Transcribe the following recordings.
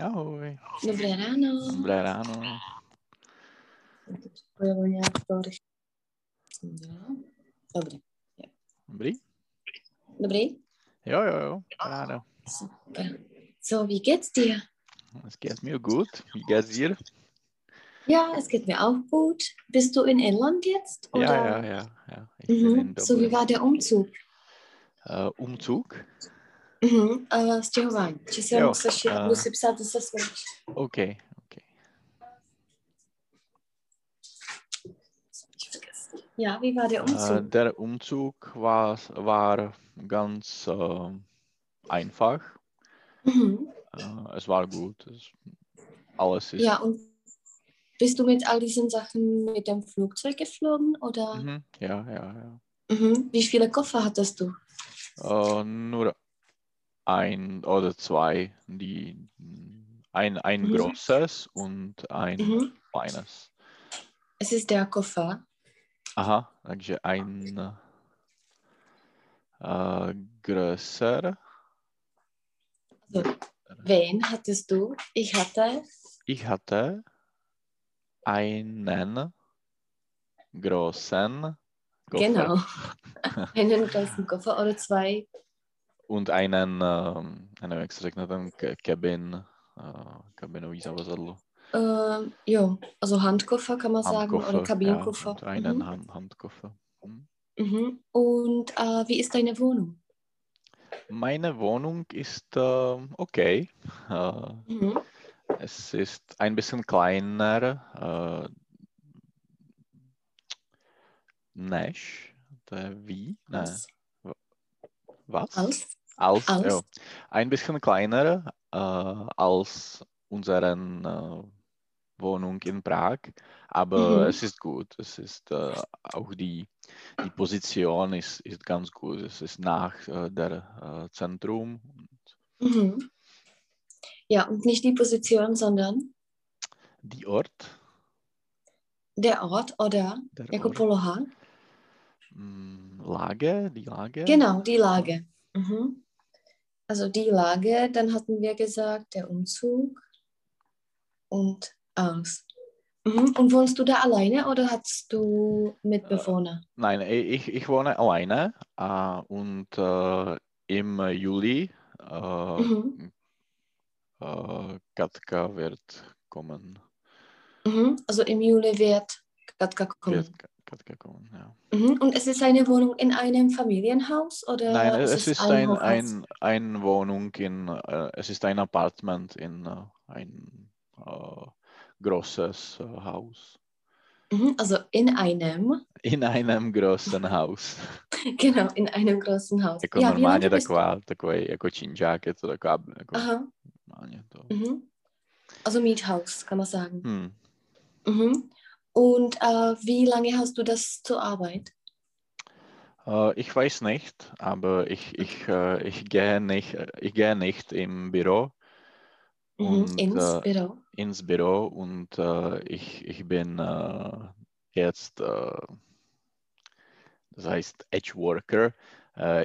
Ahoj. Dobré ráno. Dobré ráno. Spojilo nějak to. Dobrý. Dobrý? Dobrý? Jo, jo, jo. Ráno. Super. So, wie geht's dir? Es geht mir gut. Wie geht's dir? Ja, es geht mir auch gut. Bist du in Irland jetzt? Oder? Ja, ja, ja. ja. Ich bin in Mhm. So, wie war der Umzug? Äh, Umzug? Mhm. Uh, stěhování. Či si Jo, musíš, a- musí psát zase svůj. Okay, okay. Ja, wie war der Umzug? der Umzug war, war ganz äh, einfach. Mhm. Äh, es war gut. Es, alles ist. Ja, und bist du mit all diesen Sachen mit dem Flugzeug geflogen oder? Mhm, ja, ja, ja. Mhm. Wie viele Koffer hattest du? Nur ein oder zwei, die ein, ein Mhm. großes und ein Mhm. kleines. Es ist der Koffer. Aha, takže ein äh, größer. Also, wen hattest du? Ich hatte. Ich hatte einen großen Koffer Genau. Einen großen Koffer oder zwei. Und einen, ähm, nevím, jak se řekne ten ke- cabin, äh, kabinový zavazadlo. Ähm, jo, also Handkoffer kann man sagen oder Kabinenkoffer. Ja, einen Mhm. Hand, Handkoffer. Mhm. Mhm. Und äh, wie ist deine Wohnung? Meine Wohnung ist ähm, okay. Äh, Mhm. es ist ein bisschen kleiner. Äh, Nash, der wie? Nein, was? als? Als, Als? ja. Ein bisschen kleiner äh, als unsere äh, Wohnung in Prag, aber Mhm. es ist gut. Es ist äh, auch die, die Position ist, ist ganz gut. Es ist nach äh, der äh, Zentrum. Mhm. Ja, und nicht die Position, sondern Die Ort, der Ort oder der jako Ort poloha. Mm, Lage, die Lage. Genau, die Lage. Mhm. Also die Lage, dann hatten wir gesagt, der Umzug und aus. Mhm. Und wohnst du da alleine oder hast du Mitbewohner? Nein, ich, ich wohne alleine äh, und äh, im Juli äh, Mhm. äh, Katka wird kommen. Mhm. Also im Juli wird Katka kommen. Wird Ka- Katka kommen, ja. Mhm. Und es ist eine Wohnung in einem Familienhaus oder Nein, es ist ein, Hochhaus? ein, ein Wohnung in, äh, es ist ein Apartment in äh, ein äh, großes äh, Haus. Mhm. Also in einem, In einem großen Haus. genau, in einem großen Haus. Jako Ja, normálně taková, takový jako činžák, je to taková, jako Aha. normálně to. Mhm. Also Miethaus, kann man sagen. Hm. Mhm. Und äh, wie lange hast du das zur Arbeit? Äh, ich weiß nicht, aber ich, ich, äh, ich, gehe nicht, ich gehe nicht im Büro, Mhm. Und, Ins äh, Büro. ins Büro und ich, ich bin jetzt, das heißt Edge Worker.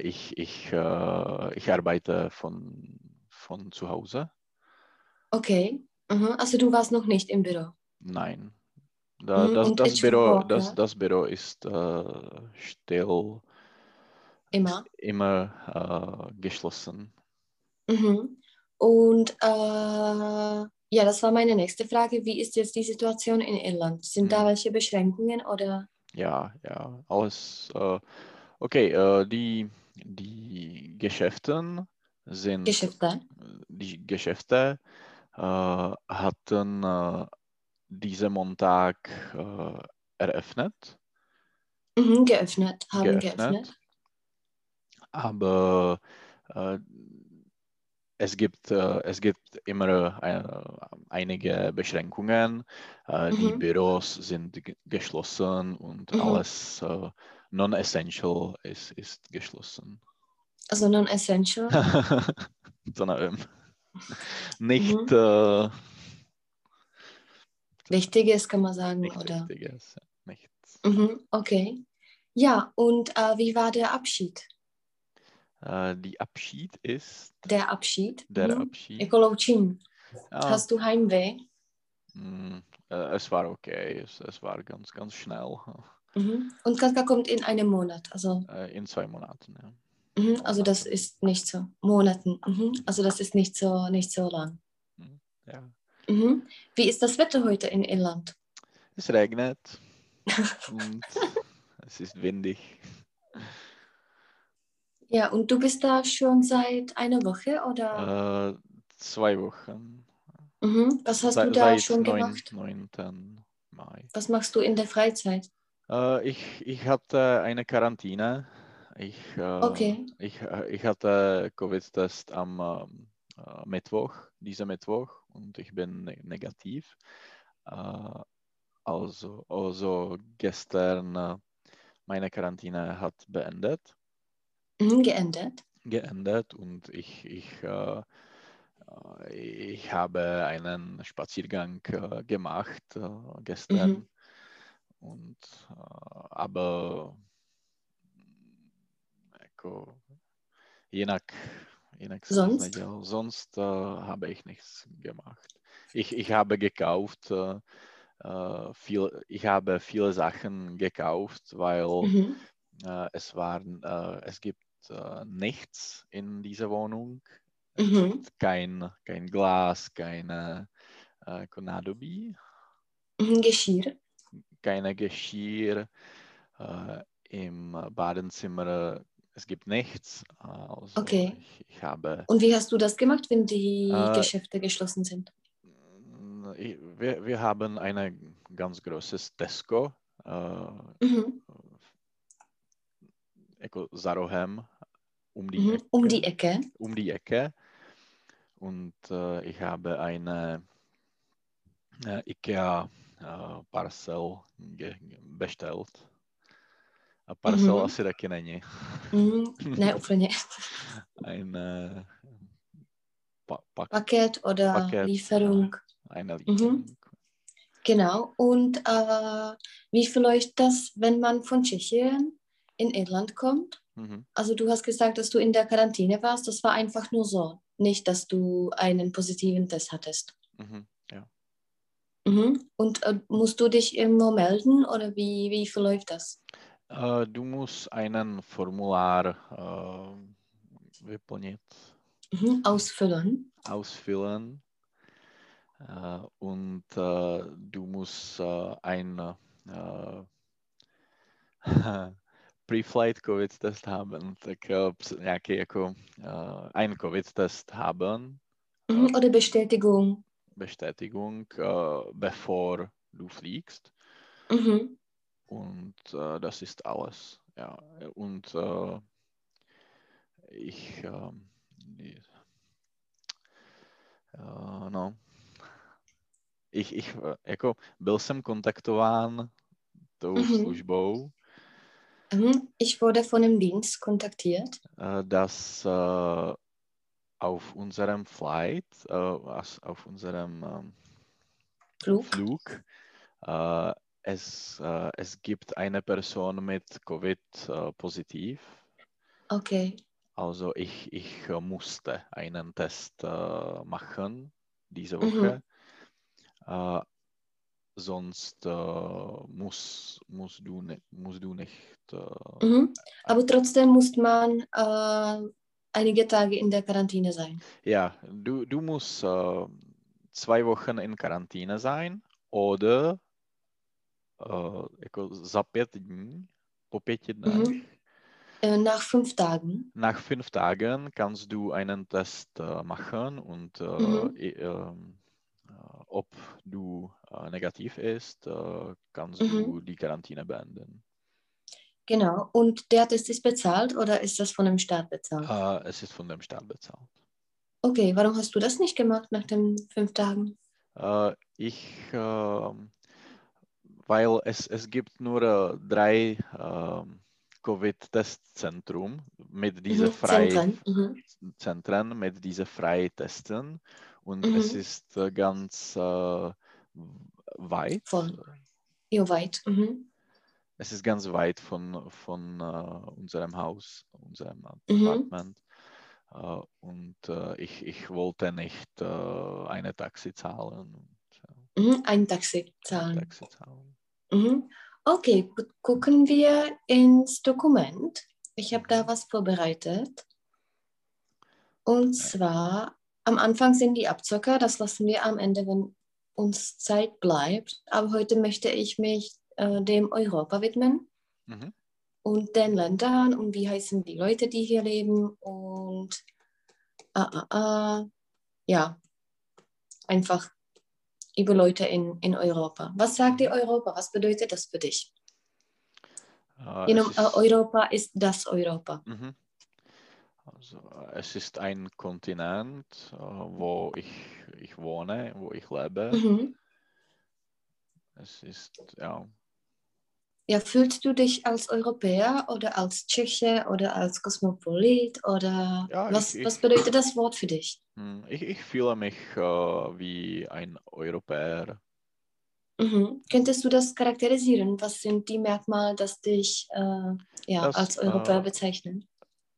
Ich, ich, ich arbeite von, von zu Hause. Okay. Mhm. Also du warst noch nicht im Büro. Nein. Da, Mhm, das, das, Büro, das, das Büro ist äh, still, Immer. immer äh, geschlossen. Mhm. Und äh, ja, das war meine nächste Frage. Wie ist jetzt die Situation in Irland? Sind da Mhm. welche Beschränkungen oder? Ja, ja, alles. Äh, okay, äh, die, die Geschäften sind, Geschäfte? die Geschäfte äh, hatten diesen Montag äh, eröffnet, Mhm, geöffnet, haben geöffnet, geöffnet. aber äh, es gibt, äh, es gibt immer äh, einige Beschränkungen. Äh, Die Mhm. Büros sind ge- geschlossen und Mhm. alles äh, non-essential ist, ist geschlossen. Also non-essential. so eine, ähm, nicht, Mhm. Wichtiges kann man sagen, nicht oder? Wichtiges. Nichts. Mhm, okay. Ja, und äh, wie war der Abschied? Äh, die Abschied ist Der Abschied? der Mhm. Abschied. Loučení. Ja, Hast du Heimweh? mm, äh, es war okay, es, es war ganz, ganz schnell. Mhm. Und Katka kommt in einem Monat. Also, Äh, in zwei Monaten, ja. mhm. also das ist nicht so. Monaten. Mhm. Also das ist nicht so, nicht so lang. ja. Mhm. Wie ist das Wetter heute in Irland? Es regnet und es ist windig. Ja, und du bist da schon seit einer Woche oder? Äh, zwei Wochen. Mhm. Was hast Se- du da schon 9. gemacht? 9. Mai. Was machst du in der Freizeit? Äh, ich, ich hatte eine Quarantäne. Ich, äh, Okay. ich, äh, ich hatte Covid-Test am ähm, äh, Mittwoch, dieser Mittwoch, und ich bin ne negativ. Äh, also, also gestern äh, meine Quarantäne hat beendet, Mhm, geendet. geendet und ich, ich, äh, äh, ich habe einen Spaziergang äh, gemacht äh, gestern. Mhm. Und, äh, aber jako, jinak, nic Sonst? nedělal. Sonst äh, habe ich nichts gemacht. Ich, ich habe gekauft, äh, äh, viel, ich habe viele Sachen gekauft, weil Mhm. äh, es waren, äh, es gibt äh, nichts in dieser Wohnung. Mhm. Kein, kein Glas, keine äh, Nádobí, Mhm. Geschirr. keine Geschirr. Im Badezimmer, es gibt nichts. Also Okay. ich, ich habe, Und wie hast du das gemacht, wenn die Äh, Geschäfte geschlossen sind? ich, wir, wir haben ein ganz großes Tesco, äh, Mhm. jako za rohem, um die, Mhm. Ecke, Um die Ecke. um die Ecke. Und äh, ich habe eine äh, IKEA äh, bestellt. A parcel Mhm. asi taky není. Mhm. Ne, úplně. Ein äh, pa, pak, Paket oder Paket, Lieferung. eine Mhm. Lieferung. Genau. Und äh, wie verläuft das, wenn man von Tschechien in Irland kommt? Mhm. Also du hast gesagt, dass du in der Quarantäne warst. Das war einfach nur so. Nicht, dass du einen positiven Test hattest. Mhm. Ja. Mhm. Und äh, musst du dich immer melden oder wie, wie verläuft das? Äh, du musst einen Formular äh, vyplnit, Mhm. Ausfüllen. ausfüllen äh, und du musst ein Pre-Flight COVID-Test haben, tak eh, nějaký jako ein COVID-Test haben, Mhm. Oder Bestätigung. Bestätigung, bevor du fliegst. Mhm. Und äh, das ist alles. Ja. Und äh, ich, ähm, äh, no. Ich, ich, äh, jako byl jsem kontaktován tou Mhm. službou, Mhm. Ich wurde von dem Dienst kontaktiert. äh, dass äh, auf unserem Flight, auf unserem ähm, Flug. Flug es, äh, es gibt eine Person mit Covid äh, positiv. Okay. Also ich, ich äh, musste einen Test äh, machen diese Mhm. Woche. Äh, sonst äh, muss, musst, du ne, musst du nicht. Mhm. Aber trotzdem muss man einige Tage in der Quarantäne sein. Ja, du, du musst zwei Wochen in Quarantäne sein oder äh, jako za pět dní, po pěti dnech, Mhm. Äh, nach fünf Tagen. nach fünf Tagen kannst du einen Test äh, machen und äh, Mhm. ähm, äh, ob du negativ ist, kannst Mhm. du die Quarantäne beenden. Genau. Und der Test ist bezahlt oder ist das von dem Staat bezahlt? Es ist von dem Staat bezahlt. Okay, warum hast du das nicht gemacht nach den fünf Tagen? Ich, ähm, weil es, es gibt nur äh, drei ähm, Covid-Testzentrum mit diesen Mhm. frei Zentren. Mhm. Zentren mit diesen Freitesten und Mhm. es ist äh, ganz äh, weit. Voll. Jo, weit. Mhm. Es ist ganz weit von, von äh, unserem Haus, unserem Mhm. Apartment. Äh, und äh, ich, ich wollte nicht äh, eine Taxi zahlen. Und, Mhm, ein Taxi zahlen. Taxi zahlen. Mhm. Okay, gucken wir ins Dokument. Ich habe da was vorbereitet. Und zwar, am Anfang sind die Abzocker, das lassen wir am Ende, wenn uns Zeit bleibt. Aber heute möchte ich mich äh, dem Europa widmen Mhm. und den Ländern und wie heißen die Leute, die hier leben und ah, ah, ja, einfach über Leute in, in Europa. Was sagt dir Europa? Was bedeutet das für dich? Genau, es äh, ist- Europa ist das Europa. Mhm. Also, es ist ein Kontinent, äh, wo ich, ich wohne, wo ich lebe. Mhm. Es ist, ja, Ja, fühlst du dich als Europäer oder als Tscheche oder als Kosmopolit oder Ja, was, ich- was bedeutet das Wort für dich? hm, ich, ich fühle mich äh, wie ein Europäer. Mhm. Könntest du das charakterisieren? Was sind die Merkmale, das dich äh, ja, Das, als Europäer äh, bezeichnen?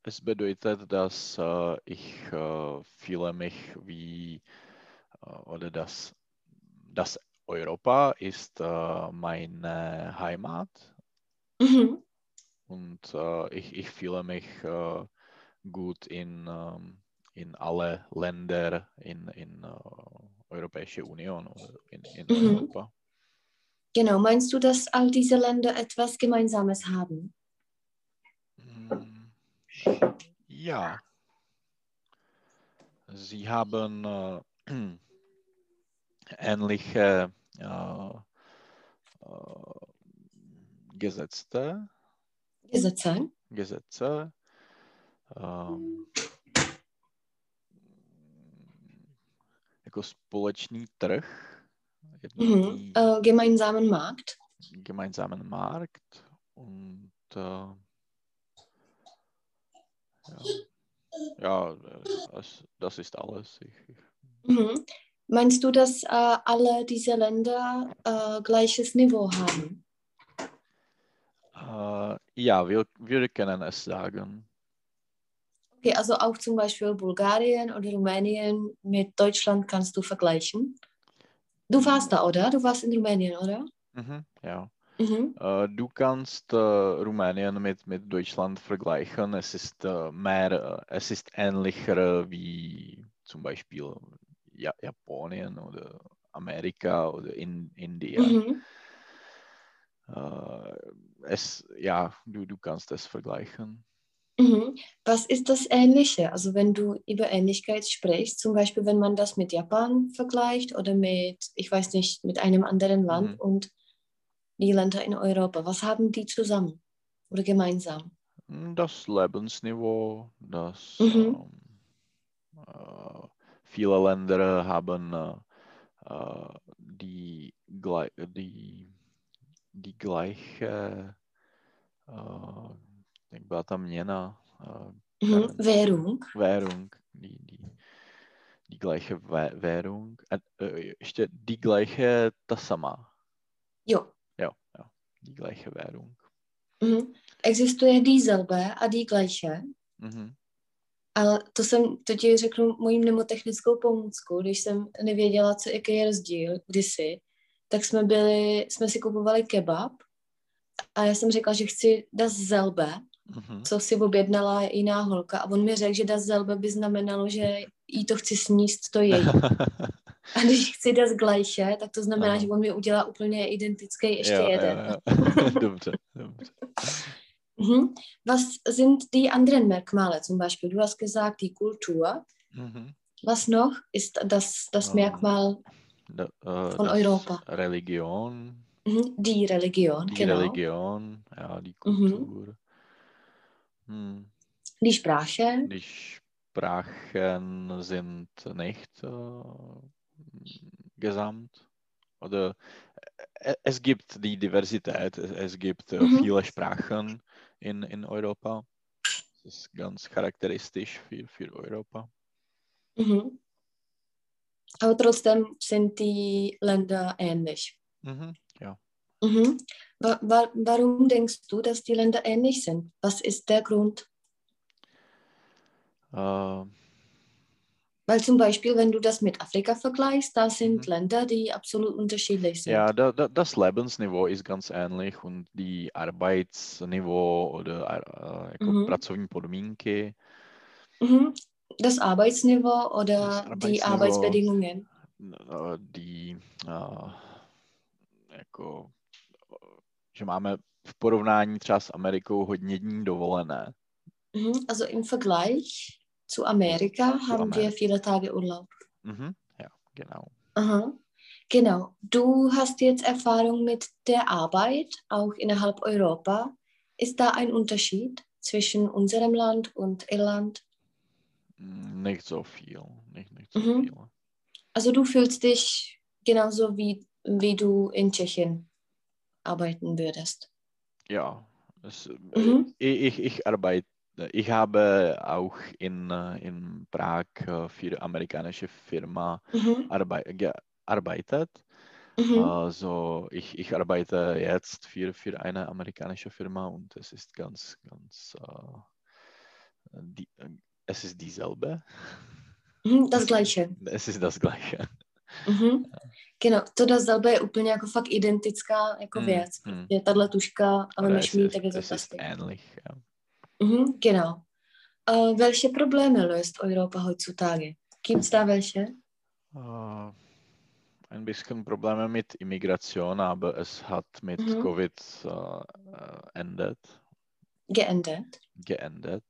Es bedeutet, dass äh, ich äh, fühle mich wie, äh, oder dass das Europa ist äh, meine Heimat Mhm. und äh, ich, ich fühle mich äh, gut in, ähm, in alle Länder in, in äh, Europäische Union oder in, in Mhm. Europa. Genau, meinst du, dass all diese Länder etwas Gemeinsames haben? Mm, Ja. Sie haben äh, ähnliche äh, äh, Gesetze, Gesetze? Gesetze ähm, jako společný trh, Mhm. Äh, gemeinsamen Markt? gemeinsamen Markt und äh, ja, ja das, das ist alles. Ich, ich, Mhm. Meinst du, dass äh, alle diese Länder äh, gleiches Niveau haben? äh, ja, wir, wir können es sagen. Okay, also auch zum Beispiel Bulgarien oder Rumänien mit Deutschland kannst du vergleichen. Du warst da, oder? Du warst in Rumänien, oder? Mhm, ja. Mhm. Äh, du kannst äh, Rumänien mit, mit Deutschland vergleichen. Es ist äh, mehr, es ist ähnlicher wie zum Beispiel Japanien oder Amerika oder in, Indien. Mhm. Äh, es, ja, du, du kannst es vergleichen. Mhm. Was ist das Ähnliche? Also wenn du über Ähnlichkeit sprichst, zum Beispiel wenn man das mit Japan vergleicht oder mit, ich weiß nicht, mit einem anderen Land Mhm. und die Länder in Europa, was haben die zusammen oder gemeinsam? Das Lebensniveau, das Mhm. ähm, äh, viele Länder haben äh, die, die, die gleiche, äh, jak byla ta měna, äh, Mhm. Währung. Währung, die, die, die gleiche Wä- Währung, äh, äh, ještě die gleiche ta sama, Jo. ja, ja, die gleiche Währung. Mhm. Existuje dieselbe a die gleiche. Mhm. Ale to jsem, to ti řeknu mojí mnemotechnickou pomůcku, když jsem nevěděla, co, jaký je rozdíl kdysi, tak jsme byli, jsme si kupovali kebab a já jsem řekla, že chci das zelbe, Mhm. co si objednala jiná holka a on mi řekl, že das zelbe by znamenalo, že jí to chci sníst, to její. A když chci das gleiche, tak to znamená, Aha. že on mi udělá úplně identický ještě ja, jeden. Ja, ja. dobře, dobře. Mhm. Was sind die anderen Merkmale? Zum Beispiel, du hast gesagt, die Kultur. Mhm. Was noch ist das, das Ähm, Merkmal Da, äh, Von Europa. Religion, Mhm, Die Religion, die genau. Religion, ja, die Mhm. Kultur. Hm. Die Sprache. Die Sprachen sind nicht äh, gesamt. Oder äh, es gibt die Diversität, es, es gibt äh, Mhm. viele Sprachen in, in Europa. Das ist ganz charakteristisch für, für Europa. Mhm. Aber trotzdem sind die Länder ähnlich. Mhm. Ja. Mhm. Wa wa warum denkst du, dass die Länder ähnlich sind? Was ist der Grund? Äh, Weil zum Beispiel, wenn du das mit Afrika vergleichst, da sind Mhm. Länder, die absolut unterschiedlich sind. ja, da, da, das Lebensniveau ist ganz ähnlich und die Arbeitsniveau oder äh, jako Mhm. Mhm. Das Arbeitsniveau Das oder die Arbeitsniveau. Arbeitsbedingungen. äh, die äh, jako, äh, že máme v porovnání třeba s Amerikou hodně dní dovolené. Mhm. Also im Vergleich zu Amerika haben wir Amerika. viele Tage Urlaub. Mhm. Ja, genau. Aha. Genau. Du hast jetzt Erfahrung mit der Arbeit, auch innerhalb Europa. Ist da ein Unterschied zwischen unserem Land und Irland? Nicht so viel. Nicht, nicht so Mhm. viel. Also du fühlst dich genauso wie, wie du in Tschechien arbeiten würdest. Ja, es, äh, Mhm. ich, ich arbeite, ich habe auch in, äh, in Prag äh, für amerikanische Firma Mhm. arbei gearbeitet. Mhm. Also ich, ich arbeite jetzt für, für eine amerikanische Firma und es ist ganz, ganz, äh, die, es ist dieselbe. Mhm. Das Gleiche. Es ist das Gleiche. Mhm. Genau, to dasselbe je úplně jako fakt identická jako Mm, věc. mm. Je tahle tuška a Oder vemeš es, mi, ist, tak je to es ist ähnlich. Ja. Mhm, genau. Äh, welche Probleme löst Europa heutzutage? Gibt es da welche? Äh, ein bisschen Probleme mit Immigration, aber es hat mit Mhm. Covid äh, endet, Geändert? geendet.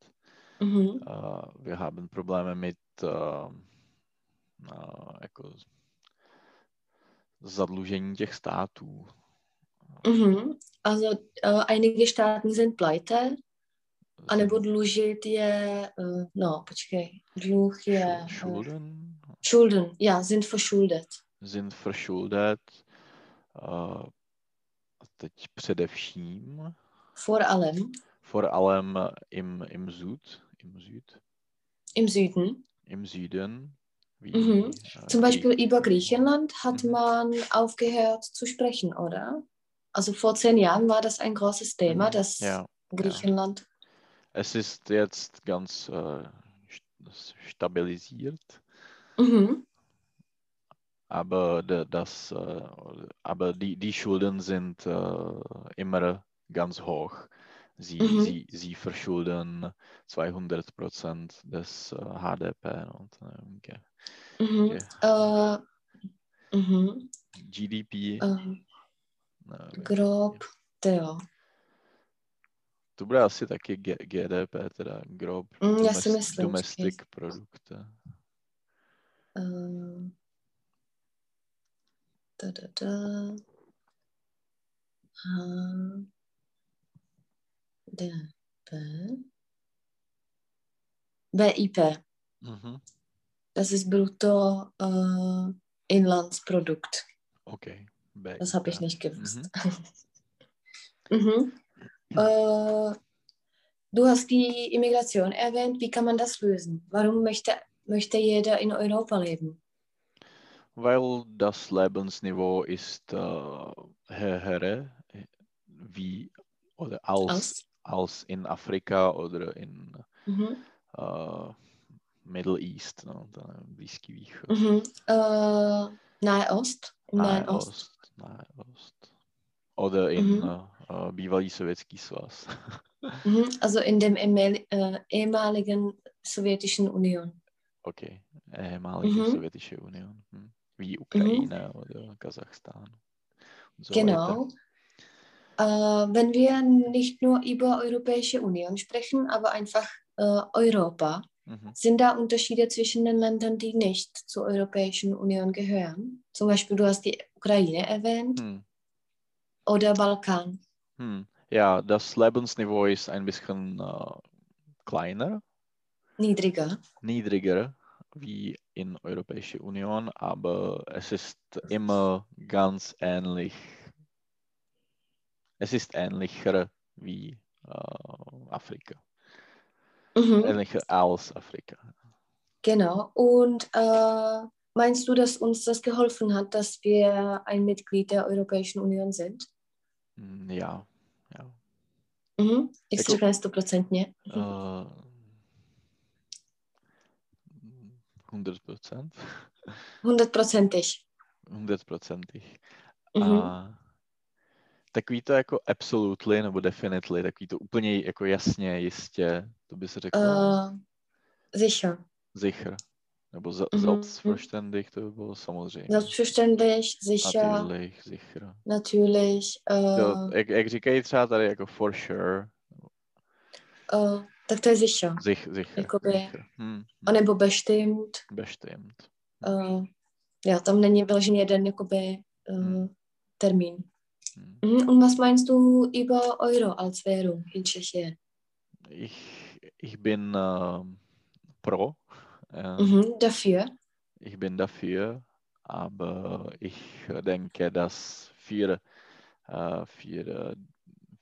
Mhm. Äh, wir haben Probleme mit äh, jako zadlužení těch států. Mhm. Also äh, einige Staaten sind pleite, anebo Sind dlužit je, äh, no počkej, dluh je, äh, Schulden Schulden, ja, sind verschuldet. sind verschuldet. Äh, teď především, Vor allem vor allem im, im Süd, im Süd, im Süden. im Süden. Wie, Mhm. äh, Zum Beispiel über Griechenland hat Mhm. man aufgehört zu sprechen, oder? Also vor zehn Jahren war das ein großes Thema, Mhm. dass Ja, Griechenland. Es ist jetzt ganz äh, st- stabilisiert, Mhm. aber das, äh, aber die, die Schulden sind äh, immer ganz hoch. Sie, Mhm. sie, sie verschulden 200 Prozent des HDP und äh, G- Mhm. Ge- Äh, mhm. GDP. Nevím, grob, jo. To bude asi taky G, GDP, teda grob Mm, já si domest- myslím, domestic product. Äh, da, da, da. HDP. BIP. Mhm. Das ist Brutto äh, Inlandsprodukt. Okay. BIP. Das habe ich nicht gewusst. Mhm. Mhm. Äh, du hast die Immigration erwähnt. Wie kann man das lösen? Warum möchte, möchte jeder in Europa leben? Weil das Lebensniveau ist äh, höher wie oder als, Als? als in Afrika oder in Mhm. äh, Middle East, ten Blízký východ. Mhm. Äh, Nahe Ost? Im Nahen Ost. Ost, Nahe Ost. Oder in Mhm. Äh, bývalý sovětský svaz. Mhm. Also in dem äh, ehemaligen sowjetischen Union. okay, ehemalige Mhm. sowjetische Union. Hm. Wie Ukraine oder Kasachstan. So. Genau. Äh, wenn wir nicht nur über Europäische Union sprechen, aber einfach äh, Europa, Mhm. sind da Unterschiede zwischen den Ländern, die nicht zur Europäischen Union gehören? Zum Beispiel, du hast die Ukraine erwähnt Hm. oder Balkan. Hm. Ja, das Lebensniveau ist ein bisschen äh, kleiner, Niedriger. niedriger wie in Europäische Union, aber es ist immer ganz ähnlich. Es ist ähnlicher wie äh, Afrika, Mhm. ähnlicher als Afrika. Genau. Und äh, meinst du, dass uns das geholfen hat, dass wir ein Mitglied der Europäischen Union sind? Hm, ja. Mhm. Ich Jako- stoprocentně. Äh, 100 Prozent. Hundertprozentig. 100 procentig. Mhm. A takový to jako absolutely nebo definitely, takový to úplně jako jasně, jistě, to by se řeklo Äh, sicher. sicher. Nebo za- Mhm. selbstverständlich, to by bylo samozřejmě. Selbstverständlich, sicher, Natürlich, sicher. natürlich. Äh, To, jak, jak říkají třeba tady jako for sure, äh, tak to je sicher. sich, sicher. Jakoby- sicher. Hm, A nebo bestimmt. bestimmt. Äh, ja, tam není vyložený jeden jakoby, äh, Mhm. Termin. Hm. Mhm. Und was meinst du über Euro als Währung in Tschechien? Ich, ich bin ähm, pro. Äh, Mhm. Dafür? Ich bin dafür, aber ich denke, dass für, äh, für,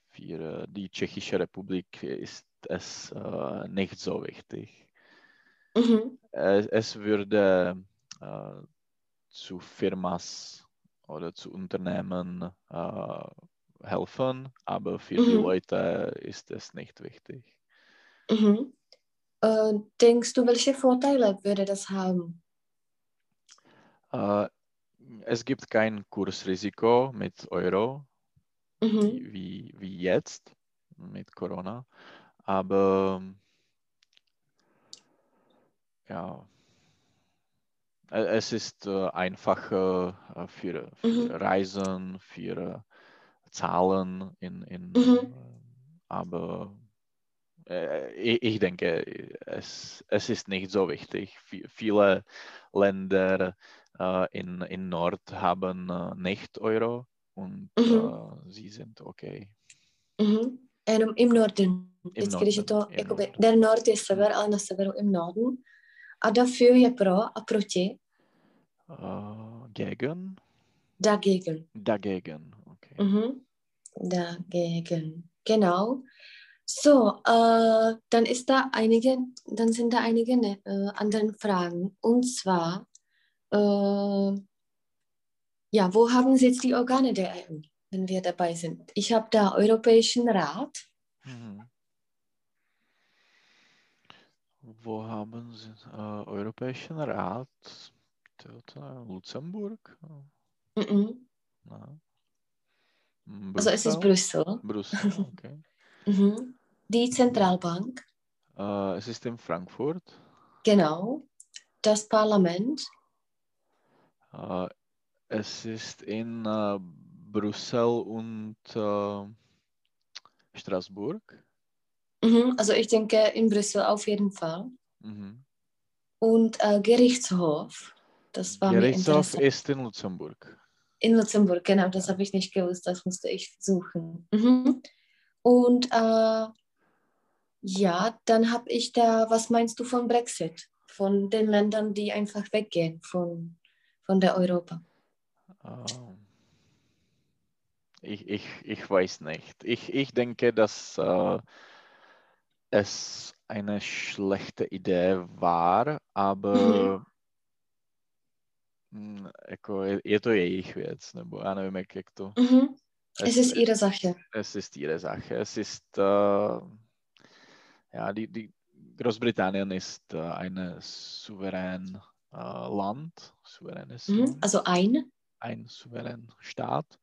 für die Tschechische Republik ist es äh, nicht so wichtig. Mhm. Es, es würde äh, zu Firmas oder zu Unternehmen äh, helfen, aber für die Mhm. Leute ist es nicht wichtig. Mhm. Äh, denkst du, welche Vorteile würde das haben? Äh, es gibt kein Kursrisiko mit Euro, Mhm. wie, wie, jetzt mit Corona. Aber ja, e- es ist äh, einfacher äh, für, für Mhm. Reisen, für äh, Zahlen in, in Mhm. äh, aber äh, ich, ich denke, es, es ist nicht so wichtig. Vi- Viele Länder äh, in, in Nord haben äh, nicht Euro und Mhm. äh, sie sind okay. Mhm. Jenom im Norden. Im Vždycky, když je to, Norden, jakoby, Norden. der Nord je sever, ale na severu im Norden. A dafür je pro a proti. Äh, gegen? Dagegen. Dagegen, okay. Mhm. Dagegen. Genau. So, äh, dann ist da einige, dann sind da einige ne, äh, anderen Fragen. Und zwar, äh, ja, wo haben Sie jetzt die Organe der EU, wenn wir dabei sind? Ich habe da Europäischen Rat. Mhm. Wo haben Sie äh, Europäischen Rat? Äh, Luxemburg? Mhm. Also es ist Brüssel. Brüssel, okay. Mhm. Die Zentralbank, äh, es ist in Frankfurt. genau. Das Parlament, Äh, es ist in äh, Brüssel und Straßburg. mhm. also ich denke in Brüssel auf jeden Fall. Mhm. Und Gerichtshof, das war Gerichtshof ist in Luxemburg. In Luxemburg, genau, das habe ich nicht gewusst, das musste ich suchen. Mhm. Und äh, ja, dann habe ich da, was meinst du von Brexit? Von den Ländern, die einfach weggehen von, von der Europa. Ähm, ich, ich, ich weiß nicht. Ich, ich denke, dass äh, es eine schlechte Idee war, aber mm, jako je, je to jejich věc, nebo já nevím, jak, jak to... Mhm. Es ist ihre Sache. es ist ihre Sache. Es ist, äh, ja, die, die Großbritannien ist äh, ein souverän äh, Land, souveränes Mhm. Land, Also ein ein souverän Staat.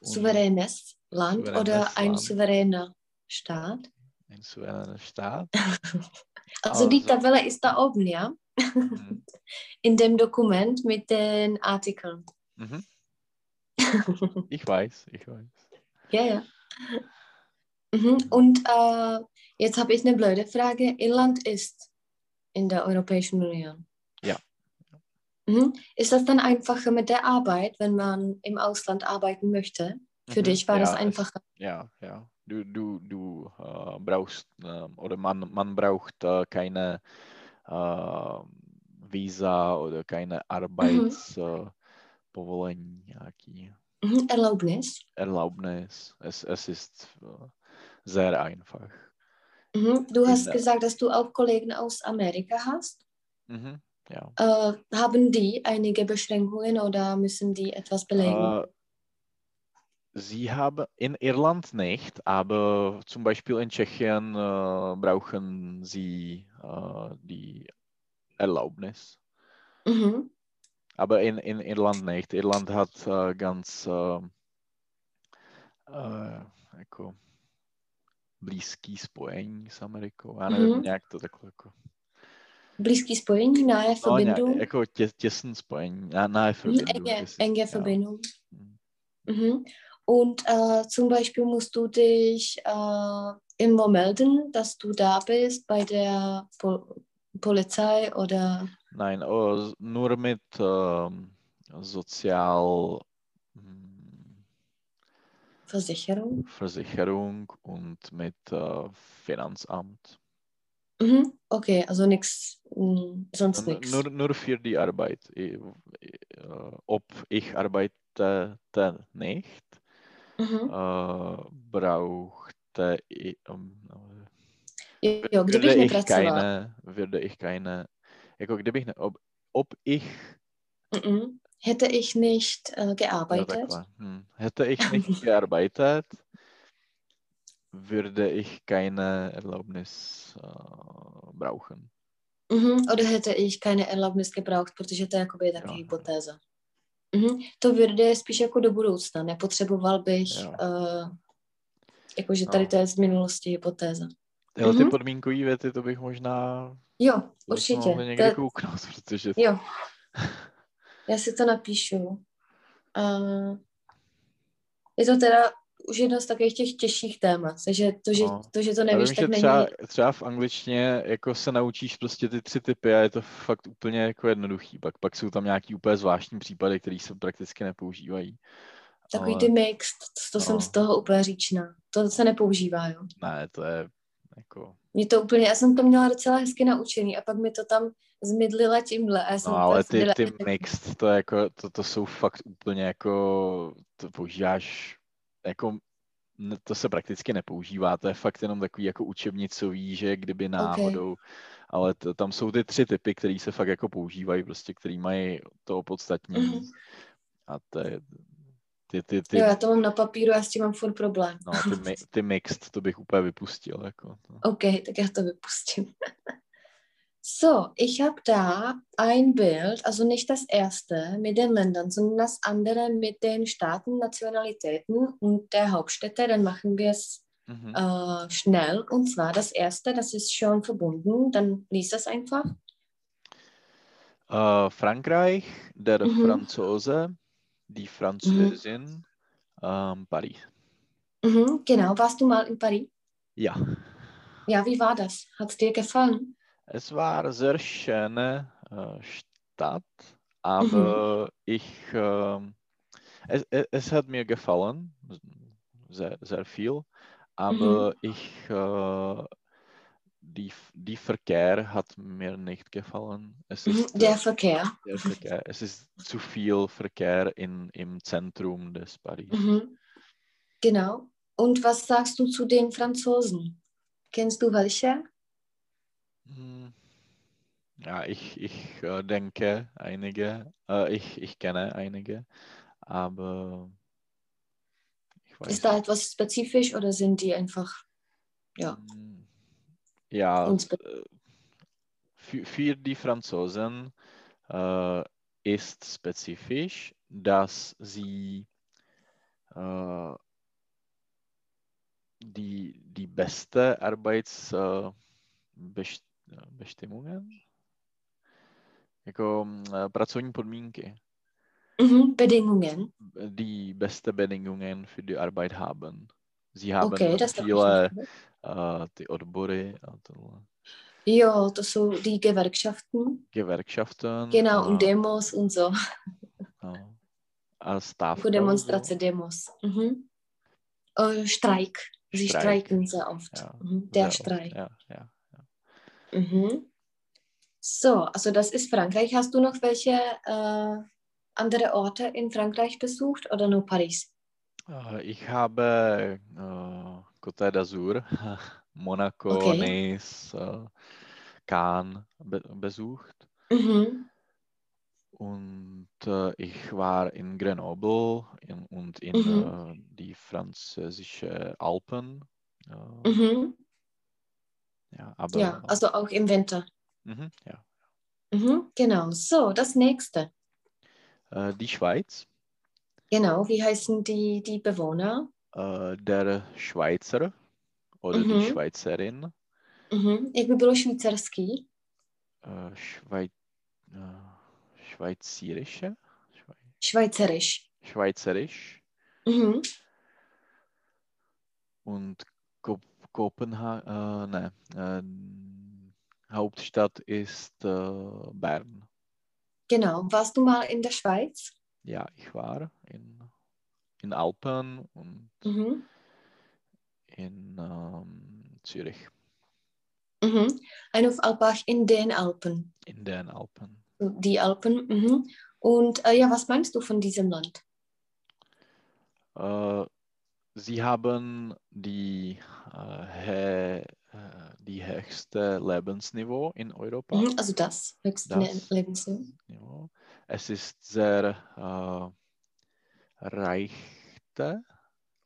souveränes Land oder souveränes ein Land. souveräner Staat. Ein souveräner Staat. Also die Also- Tabelle ist da oben, ja, Mhm. in dem Dokument mit den Artikeln. Mhm. Ich weiß, ich weiß. Ja, ja. Mhm. Und äh, jetzt habe ich eine blöde Frage. Irland ist in der Europäischen Union. Ja. Mhm. Ist das dann einfacher mit der Arbeit, wenn man im Ausland arbeiten möchte? Für Mhm. dich war ja, das es- einfacher. Ja, ja. Du, du, du äh, brauchst, äh, oder man, man braucht äh, keine äh, Visa oder keine Arbeits, äh, Povolení, nějaký Mhm. Erlaubnis. Erlaubnis. Es, es ist äh, sehr einfach. Mhm. Du hast gesagt, dass du auch Kollegen aus Amerika hast. Mhm. Ja. Äh, haben die einige Beschränkungen oder müssen die etwas belegen? Äh, Sie haben in Irland nicht, aber zum Beispiel in Tschechien äh, brauchen Sie äh, die Erlaubnis. Mhm. Aber in, in Irland nicht. Irland hat uh, ganz jako blízký spojení s Amerikou. Já nevím, Mhm. nějak to takhle jako... Blízký spojení, nahe No, nějak, Verbindung. jako tě, těsný spojení. Mhm, Verbindung. enge, enge ja. Verbindung. Mhm. Mhm. Und äh, zum Beispiel musst du dich äh, immer melden, dass du da bist bei der Pol Polizei oder Nein, nur mit ähm, Sozial... Versicherung. Versicherung und mit äh, Finanzamt. Mhm. Okay, also nichts, sonst N- nichts. Nur, nur für die Arbeit. Äh, ob ich arbeite nicht, Mhm. äh, brauchte ich, ähm, Jo, würde ich keine, würde ich keine, jako kdybych ne, ob, ob ich, Mhm. Hätte ich nicht äh, ja, gearbeitet. hm, hätte ich nicht gearbeitet, würde ich keine Erlaubnis äh, brauchen. Mhm. Oder hätte ich keine Erlaubnis gebraucht, protože to je jakoby taky Jo. hypotéza. Mhm. To vyjde spíš jako do budoucna. Nepotřeboval bych, Jo. uh, jakože tady No. to je z minulosti hypotéza. Tyhle ty Mhm. podmínkové věty, to bych možná Jo, určitě. někde To- kouknout, protože Jo. Já si to napíšu. Uh, je to teda už jedno z takových těch těžších témat, takže to, že, No. to, že to Já nevíš, vím, tak že není... třeba, třeba v angličtině jako se naučíš prostě ty tři typy a je to fakt úplně jako jednoduchý. Pak, pak jsou tam nějaký úplně zvláštní případy, které se prakticky nepoužívají. Takový ale- ty mixed, to jsem No. z toho úplně říčná. To se nepoužívá, jo. Ne, to je jako... Mě to úplně, já jsem to měla docela hezky naučený a pak mi to tam zmidlila tímhle a já jsem No ale ty, ty mixed, to, je jako, to, to jsou fakt úplně jako, to používáš jako, to se prakticky nepoužívá, to je fakt jenom takový jako učebnicový, že kdyby náhodou, ale to, tam jsou ty tři typy, které se fakt jako používají, prostě, který mají to opodstatnění Mhm. a to je, ty, ty, ty, Jo, já to mám na papíru a s tím mám furt problém. no, ty, mi- ty mixed, to bych úplně vypustil, jako. no. OK, tak já to vypustím. So, ich habe da ein Bild, also nicht das erste mit den Ländern, sondern das andere mit den Staaten, Nationalitäten und der Hauptstädte. Dann machen wir es Mhm. äh, schnell. Und zwar das erste, das ist schon verbunden. Dann liest das einfach. Äh, Frankreich, der Mhm. Franzose, die Französin, ähm, Paris. Mhm, genau, warst du mal in Paris? Ja, Ja, wie war das? Hat es dir gefallen? es war eine sehr schöne äh, Stadt, aber ich, ähm, es, es, es hat mir gefallen, sehr, sehr viel, aber ich, äh, die, die Verkehr hat mir nicht gefallen. Es Mhm, ist, der äh, Verkehr. der Verkehr, es ist zu viel Verkehr in, im Zentrum des Paris. Mhm. Genau. Und was sagst du zu den Franzosen? Kennst du welche? Hm. Ja, ich, ich äh, denke einige, äh, ich, ich kenne einige, aber Ist da etwas spezifisch oder sind die einfach ja. Ja, äh, für, für die Franzosen äh, ist spezifisch, dass sie äh, die, die beste Arbeitsbestimmungen, jako mm, pracovní podmínky, Mhm, Bedingungen? die beste Bedingungen für die Arbeit haben. Sie haben Okay, das viele äh, die Odbory a tohle. Jo, to jsou die Gewerkschaften. Gewerkschaften Genau, und Demos und so. a, a stávka. Jako Demonstrace, Demos. Mhm. Äh, Streik. Sie Streik. streiken sehr oft. Ja, Mhm, der sehr oft, Streik. Ja, ja. Mhm. So, also das ist Frankreich. Hast du noch welche äh, andere Orte in Frankreich besucht oder nur Paris? Äh, Ich habe äh, Côte d'Azur, Monaco, Okay. Nice, äh, Cannes be besucht. Mhm. Und äh, ich war in Grenoble in, und in Mhm. äh, die französische Alpen. Äh, Mhm. ja, aber Ja, also auch im Winter. mhm, ja. Mhm, genau. So, das nächste. Äh, die Schweiz. Genau, wie heißen die, die Bewohner? Äh, der Schweizer oder die Mhm. Schweizerin. Mhm. Jak by bylo švýcarský? Äh, Schwei äh, Schweizerische? Schwei Švajceriš. Schweizerisch. Mhm. Und Kop Kopenhagen, äh, ne, äh, Hauptstadt ist Bern. Genau. Warst du mal in der Schweiz? Ja, ich war in, in Alpen und Mhm. in ähm, Zürich, Mhm. Ein auf Alpbach in den Alpen. in den Alpen. Die Alpen. Mhm. Und äh, ja, was meinst du von diesem Land? Äh, sie haben die, äh, äh, die höchste Lebensniveau in Europa. Mhm. Also das höchste Das. Lebensniveau. Es ist sehr äh, reichte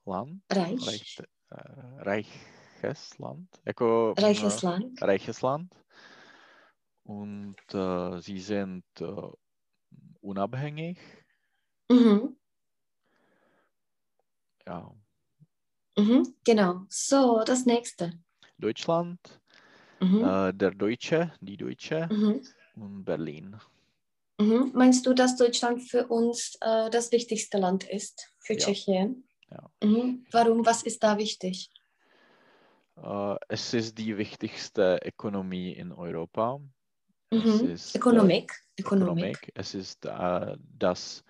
Land. Reich. Reichte, äh, reiches Land. Jako, Reiches äh, Land. reiches Land. Und äh, sie sind äh, unabhängig. Mhm. Ja. Mhm. Genau. So, das nächste. Deutschland, Mhm. äh, der Deutsche, die Deutsche Mhm. und Berlin. Mhm. Meinst du, dass Deutschland für uns äh, das wichtigste Land ist, für Ja. Tschechien? Ja. Mhm. Warum? Was ist da wichtig? Äh, es ist die wichtigste Ökonomie in Europa. Es Mhm. ist, äh, Ökonomik. Ökonomik. Ökonomik. Es ist äh, das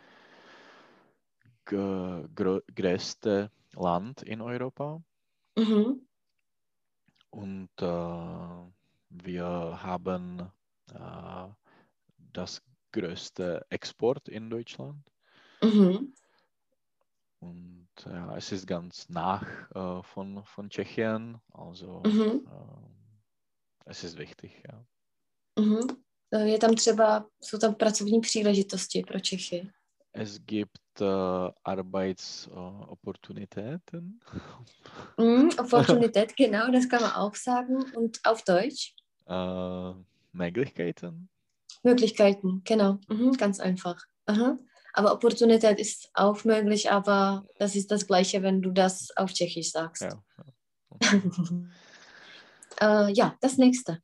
größte Land in Europa Mhm. und äh, wir haben äh, das größte Export in Deutschland Mhm. und ja, es ist ganz nach äh, von, von Tschechien, also Mhm. äh, es ist wichtig, ja. Mhm. Eh, Je tam třeba, jsou tam pracovní příležitosti pro Čechy. Es gibt äh, Arbeitsopportunitäten. Mhm. Opportunität, genau, das kann man auch sagen. Und auf Deutsch? Äh, Möglichkeiten. Möglichkeiten, genau. Mhm. Ganz einfach. Aha. Aber Opportunität ist auch möglich, aber das ist das Gleiche, wenn du das auf Tschechisch sagst. Ja. äh, ja, das nächste.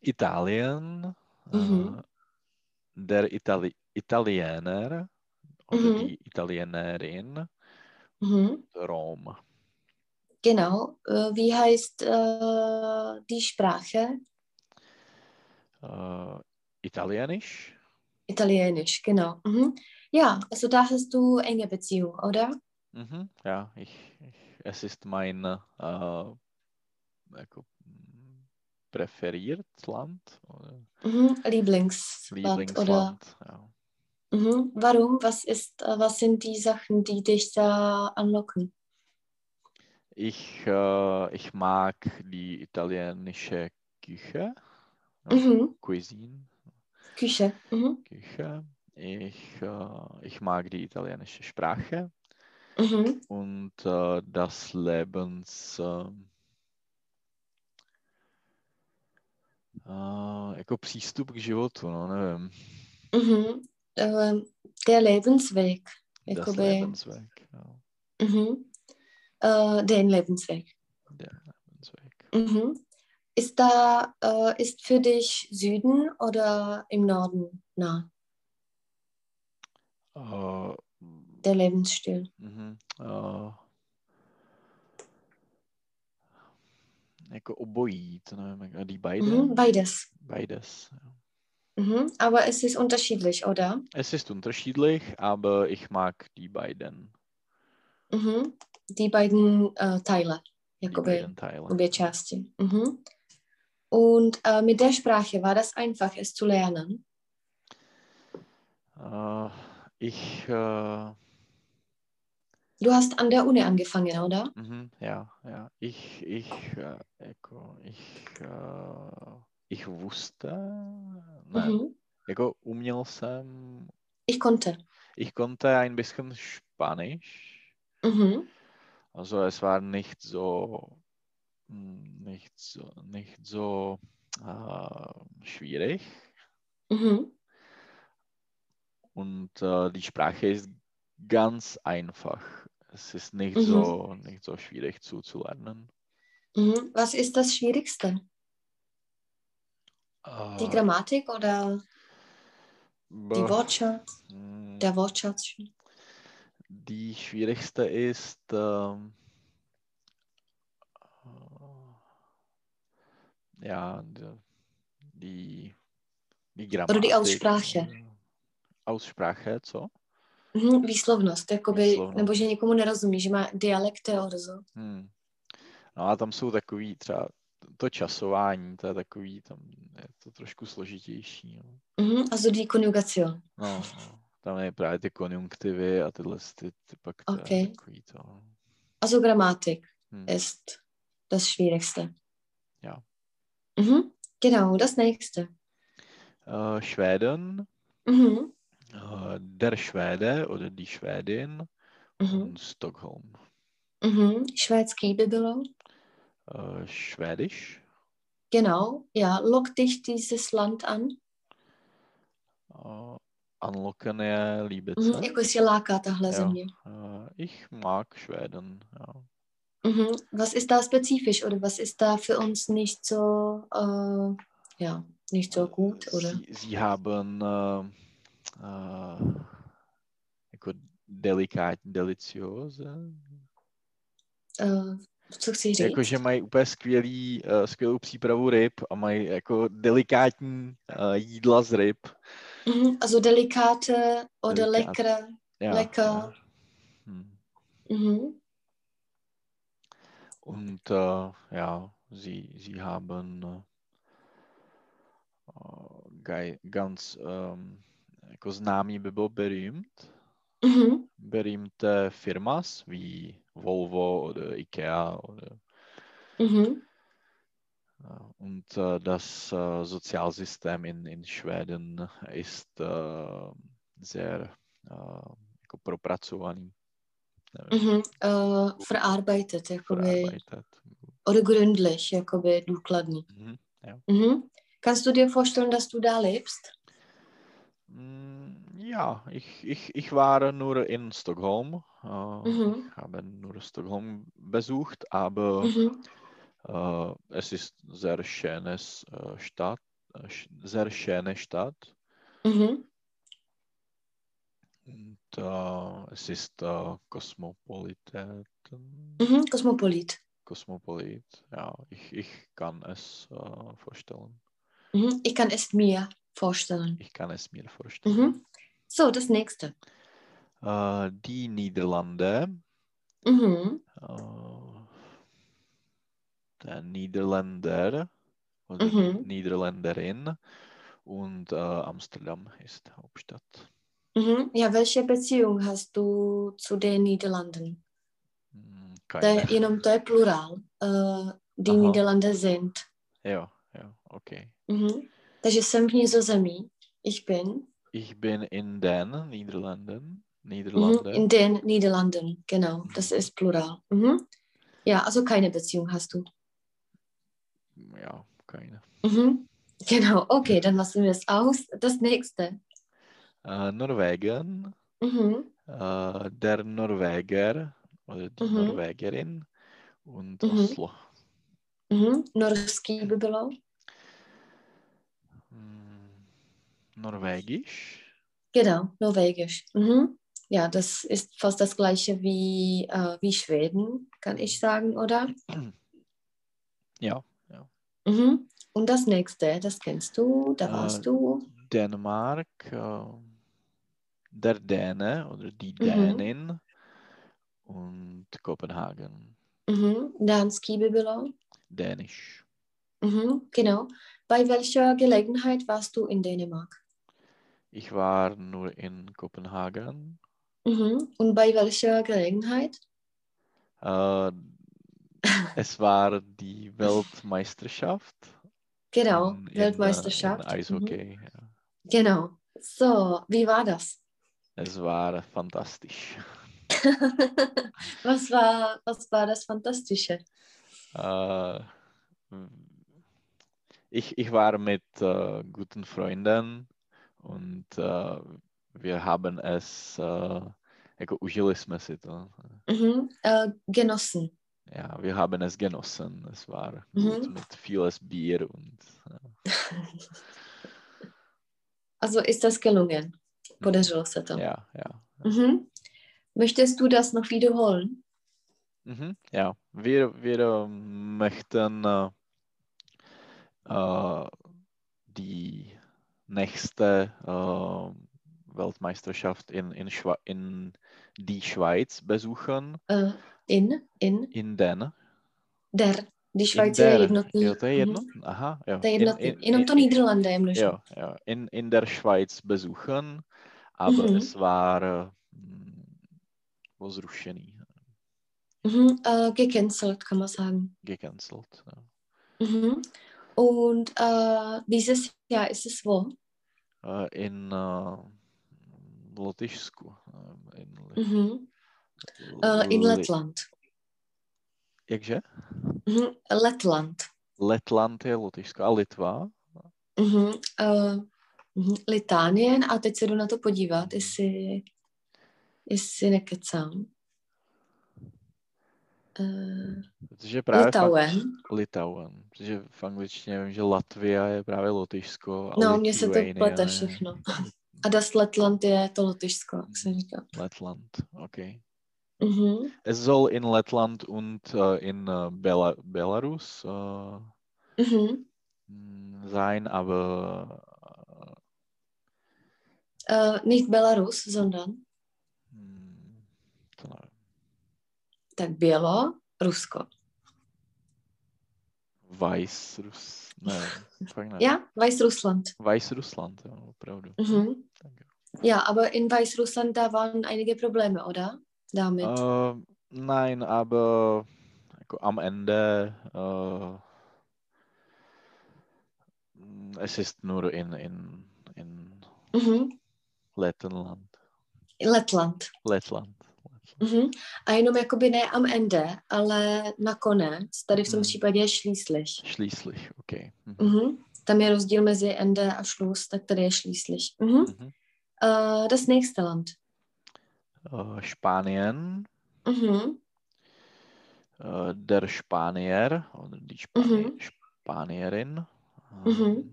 Italien. Mhm. Äh, der Itali Italiener oder Mhm. die Italienerin Mhm. Rom. Genau. Äh, wie heißt äh, die Sprache? Äh, Italienisch. Italienisch, genau. Mhm. Ja, also da hast du enge Beziehung, oder? Mhm. Ja, ich, ich, es ist mein äh, präferiert Land oder Mhm. Lieblingsland, oder? Lieblingsland. Ja. Mhm. Warum? Was ist, äh, was sind die Sachen, die dich da anlocken? Ich, äh, ich mag die italienische Küche, ja, Mhm. Cuisine, Küche. Mhm. Küche. Ich, äh, ich mag die italienische Sprache Mhm. und äh, das Lebens... Äh, äh, jako přístup k životu, no nevím. Mhm. Der Lebensweg. Das Jakoby, Lebensweg. Ja, mhm. äh, den Lebensweg. der Lebensweg. Mhm. Ist da, äh, ist für dich Süden oder im Norden nah, Äh, der Lebensstil? äh, jako obojí, to nevím, jak- die beide, Mhm. Beides. beides. Ja. Mhm. Aber es ist unterschiedlich, oder? Es ist unterschiedlich, aber ich mag die beiden, Mhm. Die beiden äh, Teile, die jakoby beiden Teile. obě části. Mhm. Und äh, mit der Sprache war das einfach, es zu lernen? Äh, ich, äh, Du hast an der Uni angefangen, oder? mhm, ja, ja, ich, ich, äh, jako, ich, äh, ich wusste, ne, Mhm. jako uměl jsem, Ich konnte. ich konnte ein bisschen Spanisch, Mhm. also es war nicht so, nicht so, nicht so äh, schwierig. Mhm. Und äh, die Sprache ist ganz einfach. Es ist nicht, Mhm. so, nicht so schwierig zuzulernen. Mhm. Was ist das Schwierigste? Die Äh, Grammatik oder die Wortschatz? mh, Der Wortschatz? Die schwierigste ist ähm, ja, die, die, Grammatik. Oder die Aussprache. Aussprache, co? Mhm. Výslovnost, jakoby, Výslovnost. nebo že někomu nerozumí, že má dialekty orzo. Hmm. No a tam jsou takový třeba to časování, to je takový, tam je to trošku složitější. No. Mhm. Also die Konjugation. No, no. Tam je právě ty konjunktivy a tyhle ty, ty pak to Okay. je takový to. Also Grammatik Hm. ist das Schwierigste. Ja. Mhm. Genau, das nächste. Äh, Schweden, Mhm. äh, der Schwede oder die Schwedin Mhm. und Stockholm. Mhm. Švédský by. Äh, Schwedisch, Genau, ja. Lock dich dieses Land an. äh, Anlocken je Líbice. Mhm. Jako jestli láká tahle Jo. země. Äh, ich mag Schweden, ja. Mhm. Was ist da spezifisch oder was ist da für uns nicht so, äh, ja, nicht so gut, oder? Sie, sie haben äh, äh, jako delikát, deliciose. Äh, co chci říct? Jako, že mají úplně skvělý, uh, skvělou přípravu ryb a mají jako delikátní uh, jídla z ryb. Mhm. Also delikate oder Delikat. leckere. Ja, Lecker. ja. Hm. Mhm. Und äh, ja, sie, sie haben äh, gei- ganz ähm, by byl berühmt. Mhm. berühmte Firmas wie Volvo oder Ikea oder Mhm. äh, und äh, das äh, Sozialsystem in, in Schweden ist äh, sehr äh, jako propracovaný, nevím, Mhm. Äh, verarbeitet, jakoby, verarbeitet. oder gründlich, jakoby důkladný. Mhm. Mhm. Kannst du dir vorstellen, dass du da lebst? Mm, Ja, ich, ich, ich war nur in Stockholm. Äh, Mhm. Ich habe nur Stockholm besucht, aber Mhm. Äh, es ist sehr schönes äh, Stadt, sehr schöne Stadt Mhm. Äh, es ist äh, Kosmopolität. Mhm. Kosmopolit. Kosmopolit, ja, ich, ich kann es äh, vorstellen. Mhm. Ich kann es mir vorstellen. Ich kann es mir vorstellen. Mhm. So, das nächste. Äh, die Niederlande, Mhm. äh, der Niederländer oder die Mhm. Niederländerin und äh, Amsterdam ist Hauptstadt. Mhm. Ja, welche Beziehung hast du zu den Niederlanden? To Keine. jenom to je plurál. Uh, die Aha. Niederlande sind. Ja, ja, okay. Mhm. Takže jsem v Nizozemí. Ich bin. Ich bin in den Niederlanden. Mhm. Niederlande. In den Niederlanden. Genau, das ist plural. Mhm. Ja, also keine Beziehung hast du. Ja, keine. Mhm. Genau, okay, dann lassen wir es aus. Das nächste. Äh, Norwegen. Mhm. Äh, der Norweger oder die Mhm. Norwegerin und Mhm. Oslo. Mhm. Norský by bylo. Mm, Norwegisch. Genau, Norwegisch. Mhm. Ja, das ist fast das gleiche wie, äh, wie Schweden, kann ich sagen, oder? Ja. Mhm. Und das nächste, das kennst du, da Äh, warst du. Dänemark. Äh, der Däne oder die Mhm. Dänin und Kopenhagen. Mhm. Dánský by bylo. Dänisch. Mhm. Genau. Bei welcher Gelegenheit warst du in Dänemark? Ich war nur in Kopenhagen. Mhm. Und bei welcher Gelegenheit? Äh, es war die Weltmeisterschaft. Genau, in, äh, Weltmeisterschaft. In Eishockey. ja. Mhm. Genau. So, wie war das? Es war fantastisch. was, war, was war das Fantastische? Äh, ich, ich war mit äh, guten Freunden Und äh, wir haben es, äh, jako užili jsme si to. Mhm. Äh, genossen. Ja, wir haben es genossen. Es war Mhm. mit vieles Bier und äh, Also ist das gelungen? Podařilo se to. ja, ja. Mhm. Möchtest du das noch wiederholen? Mhm, ja, wir, wir ähm, möchten äh, äh, die nächste äh, Weltmeisterschaft in, in, Schwa in die Schweiz besuchen, Äh, in, in, in den. der. In Schweiz je jednotný. jo, to je jedno? Mhm. Aha, jo. To je In- jednotný. in- Jenom in- to Niederlande je množné. Ja, ja. In, in der Schweiz besuchen, aber Mhm. es war wo zrušený, Mhm. Äh, gecancelt, kann man sagen. gecancelt. Ja. Mhm. Und äh, dieses Jahr ist es wo? Äh, in äh, Lotyšsku. äh, In, Mhm. Äh, in Lettland. Jakže? Mhm. Lettland. Letland je Lotyšsko. A Litva? Mhm. Äh, mhm. Litánien. A teď se jdu na to podívat, jestli, jestli nekecám. Äh, Protože právě Litauen. ang- Litauen. Protože v angličtině vím, že Latvia je právě Lotyšsko. A No, mně se to plete všechno. A das Lettland je to Lotyšsko, jak jsem říkal. Lettland, okay. Mhm. Es soll in Lettland und äh, in äh, Bela Belarus äh, Mhm. mh, sein, aber Äh, nicht Belarus, sondern äh, mh, to nevím. tak Bělo, Rusko. Weißruss, ne, ne. Ja, Weißrussland. Weißrussland, ja, opravdu. Mhm. Tak. Ja, aber in Weißrussland, da waren einige Probleme, oder? Damit. Äh, nein, aber jako am Ende äh, mh, es ist nur in, in, in Mhm. Lettland. Lettland. Lettland. Mhm. A jenom jakoby ne am Ende, ale nakonec, tady v tom Mhm. případě je Schließlich. Schließlich, okay. Mhm. Mhm. Tam je rozdíl mezi Ende a Schluss, tak tady je Schließlich. Mhm. Mhm. Äh, das nächste Land. Äh, Spanien, Mhm. äh, der Spanier oder die Spani Mhm. Spanierin Mhm.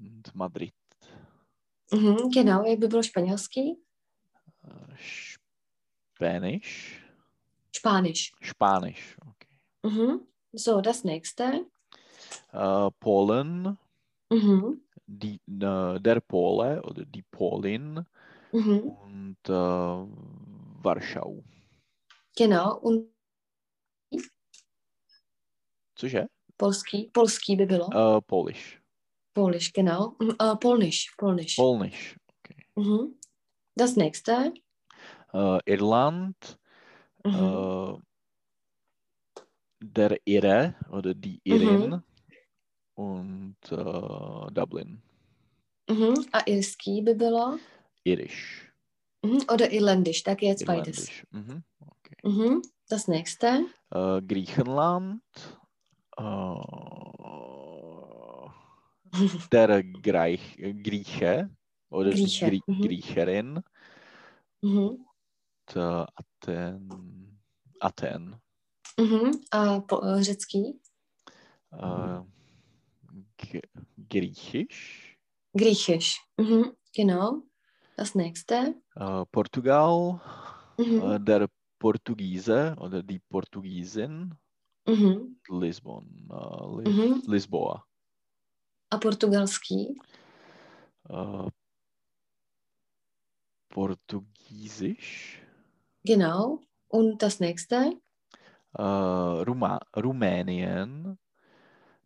und Madrid. Mhm. Genau, jak by bylo španělský? Äh, Spanisch, Spanisch. Spanisch, okay. Mhm. So, das nächste. Äh, Polen, Mhm. die, äh, der Pole oder die Polin Mhm. und äh, Warschau. Genau, und Cože? polský, polský by bylo. Äh, Polish. Polish, genau. Mhm. Äh, Polnisch, Polnisch. Polnisch, okay. Mhm. Das nächste. Äh, Irland, Mhm. äh, der Ire oder die Irin und äh, Dublin. Mhm. A irský by bylo. Irisch. Mhm. Oder irlandisch, tak je jetzt beides. Mhm. Okay. Mhm. Das nächste. Äh, Griechenland. Äh, der Greich, Grieche oder Grieche, Grie mhm. Griecherin. Mhm. Und, äh, Athen. Athen. Mhm. A po, eh, řecký. G Griechisch. Griechisch. Mhm. Genau. Das nächste. Äh, Portugal. Mhm. Äh, der Portugiese oder die Portugiesin. Mhm. Lisbon. Äh, Lis Mhm. Lisboa. A portugalský. Äh, Portugiesisch. Genau. Und das nächste. Äh, Ruma Rumänien.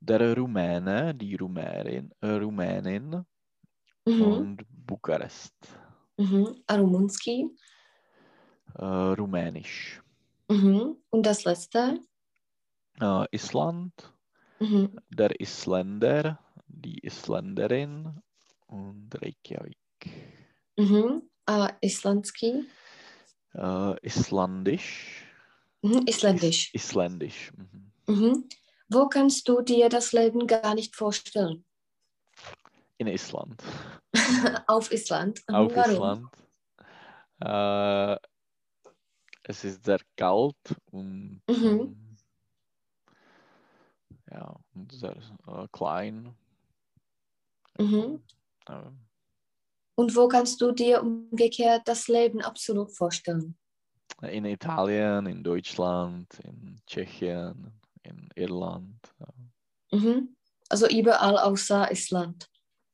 Der Rumäne, die Rumärin, äh, Rumänin Mhm. und Bukarest. Mhm. A rumunský. Äh, Rumänisch. Mhm. Und das letzte. Äh, Island. Mhm. Der Isländer, die Isländerin und Reykjavik. Mhm. A islandský. Äh, Islandisch. Mhm. Isländisch. Is Isländisch. Mhm. Mhm. Wo kannst du dir das Leben gar nicht vorstellen? In Island. Auf Island. Auf Warum? Island. Äh, es ist sehr kalt und Mhm. ja, und sehr äh, klein. Mhm. Äh, Und wo kannst du dir umgekehrt das Leben absolut vorstellen? in Italien, in Deutschland, in Tschechien, in Irland. Mhm. Also überall außer Island,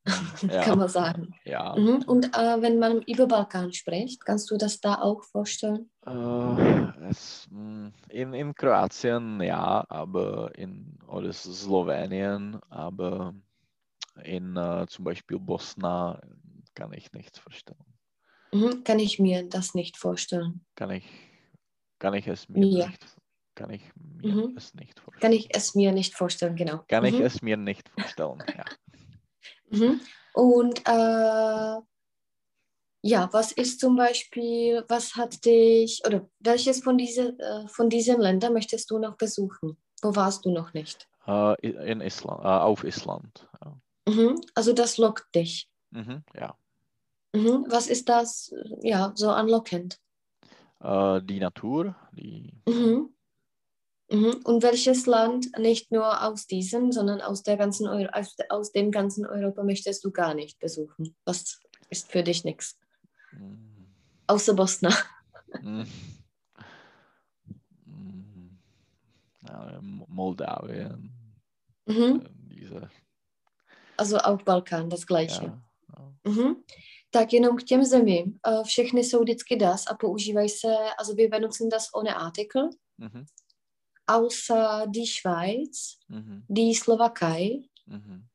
Ja, kann man sagen. ja. Mhm. Und äh, wenn man über Balkan spricht, kannst du das da auch vorstellen? Äh, es, mh, in, in Kroatien ja, aber in oder Slowenien, aber in äh, zum Beispiel Bosna kann ich nichts vorstellen. Mhm. Kann ich mir das nicht vorstellen. Kann ich, kann ich es mir Ja. nicht, kann ich mir Mhm. es nicht vorstellen. Kann ich es mir nicht vorstellen, genau. kann ich Mhm. es mir nicht vorstellen. Ja. Mhm. Und äh, ja, was ist zum Beispiel, was hat dich, oder welches von, diese, äh, von diesen Ländern möchtest du noch besuchen? Wo warst du noch nicht? Äh, in Island, äh, auf Island. Mhm. Also das lockt dich. Mhm, ja. Mhm. Was ist das, ja, so anlockend? Die Natur, die. Mhm. Und welches Land, nicht nur aus diesem, sondern aus, der ganzen Euro, aus, aus dem ganzen Europa möchtest du gar nicht besuchen? Was ist für dich nichts? mh, Außer Bosna. mh, mh, ja, M- Moldawien, Mhm. äh, diese, Also auch Balkán, das gleiche. ja. Mhm. Tak jenom k těm zemím. Eh, Všechny jsou vždycky das a používají se, also wir benutzen das ohne Artikel, Mhm, außer die Schweiz, mhm, die Slowakei, mhm,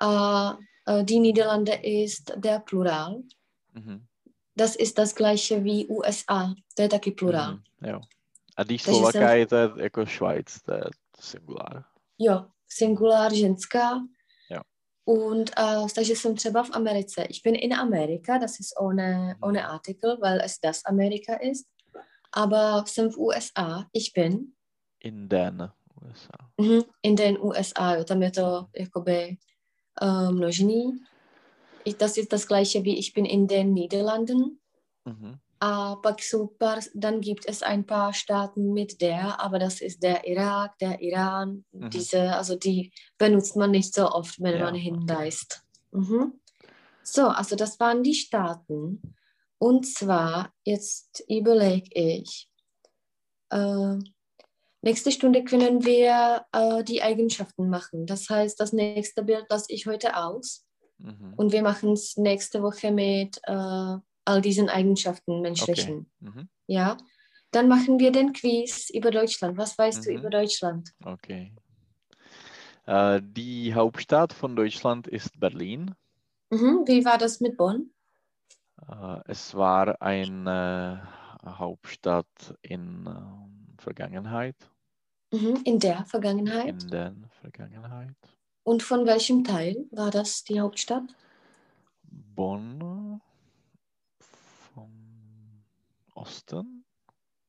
äh, äh, die Niederlande ist der Plural. mhm, Das ist das gleiche wie USA, je taky plural. mhm, jo. A Slowakei, to je jako Švajc, to je singulár. Jo, Singular, ženská. Jo. Und äh, takže jsem třeba v Americe. Ich bin in Amerika, das ist ohne, ohne Artikel, weil es das Amerika ist. Aber jsem v USA, ich bin In den USA. mhm, in den USA, jo, tam je to jakoby äh, množný. Das ist das gleiche wie ich bin in den Niederlanden. Mhm, A pak jsou paar, dann gibt es ein paar Staaten mit der, aber das ist der Irak, der Iran, Mhm. diese, also die benutzt man nicht so oft, wenn Ja, man hinreist. Mhm. So, also das waren die Staaten. Und zwar, jetzt überlege ich, äh, nächste Stunde können wir äh, die Eigenschaften machen. Das heißt, das nächste Bild lasse ich heute aus. mhm, Und wir machen es nächste Woche mit äh, all diesen Eigenschaften menschlichen. mhm, Ja, dann machen wir den Quiz über Deutschland. Was weißt du Mhm. über Deutschland? okay. Äh, die Hauptstadt von Deutschland ist Berlin. Mhm. Wie war das mit Bonn? Äh, es war eine Hauptstadt in ähm, Vergangenheit, Mhm. In der Vergangenheit. in der Vergangenheit. Und von welchem Teil war das die Hauptstadt? Bonn vom Osten?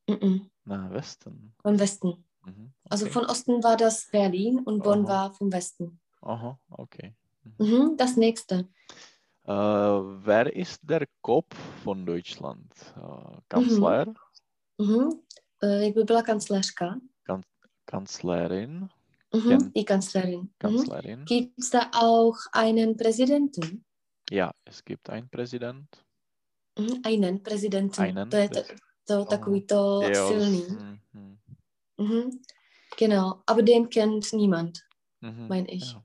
Mhm. Na, Westen. Von Westen. Mhm, Also okay. von Osten war das Berlin und Bonn Aha. war vom Westen. Aha, okay. Mhm. Das nächste. Äh, wer ist der Kopf von Deutschland? Äh, Kanzler, Mhm. Äh, jak by byla kancléřka? Kanzlerin, Mhm. Die Kanzlerin. Mhm. Kanzlerin? Gibt es da auch einen Präsidenten? Ja, es gibt einen Präsident. Mhm. Einen Präsidenten. Einen to je to, to takový to Jo, silný. mhm, Mhm. Genau, aber den kennt niemand, mhm, meine ich. ja,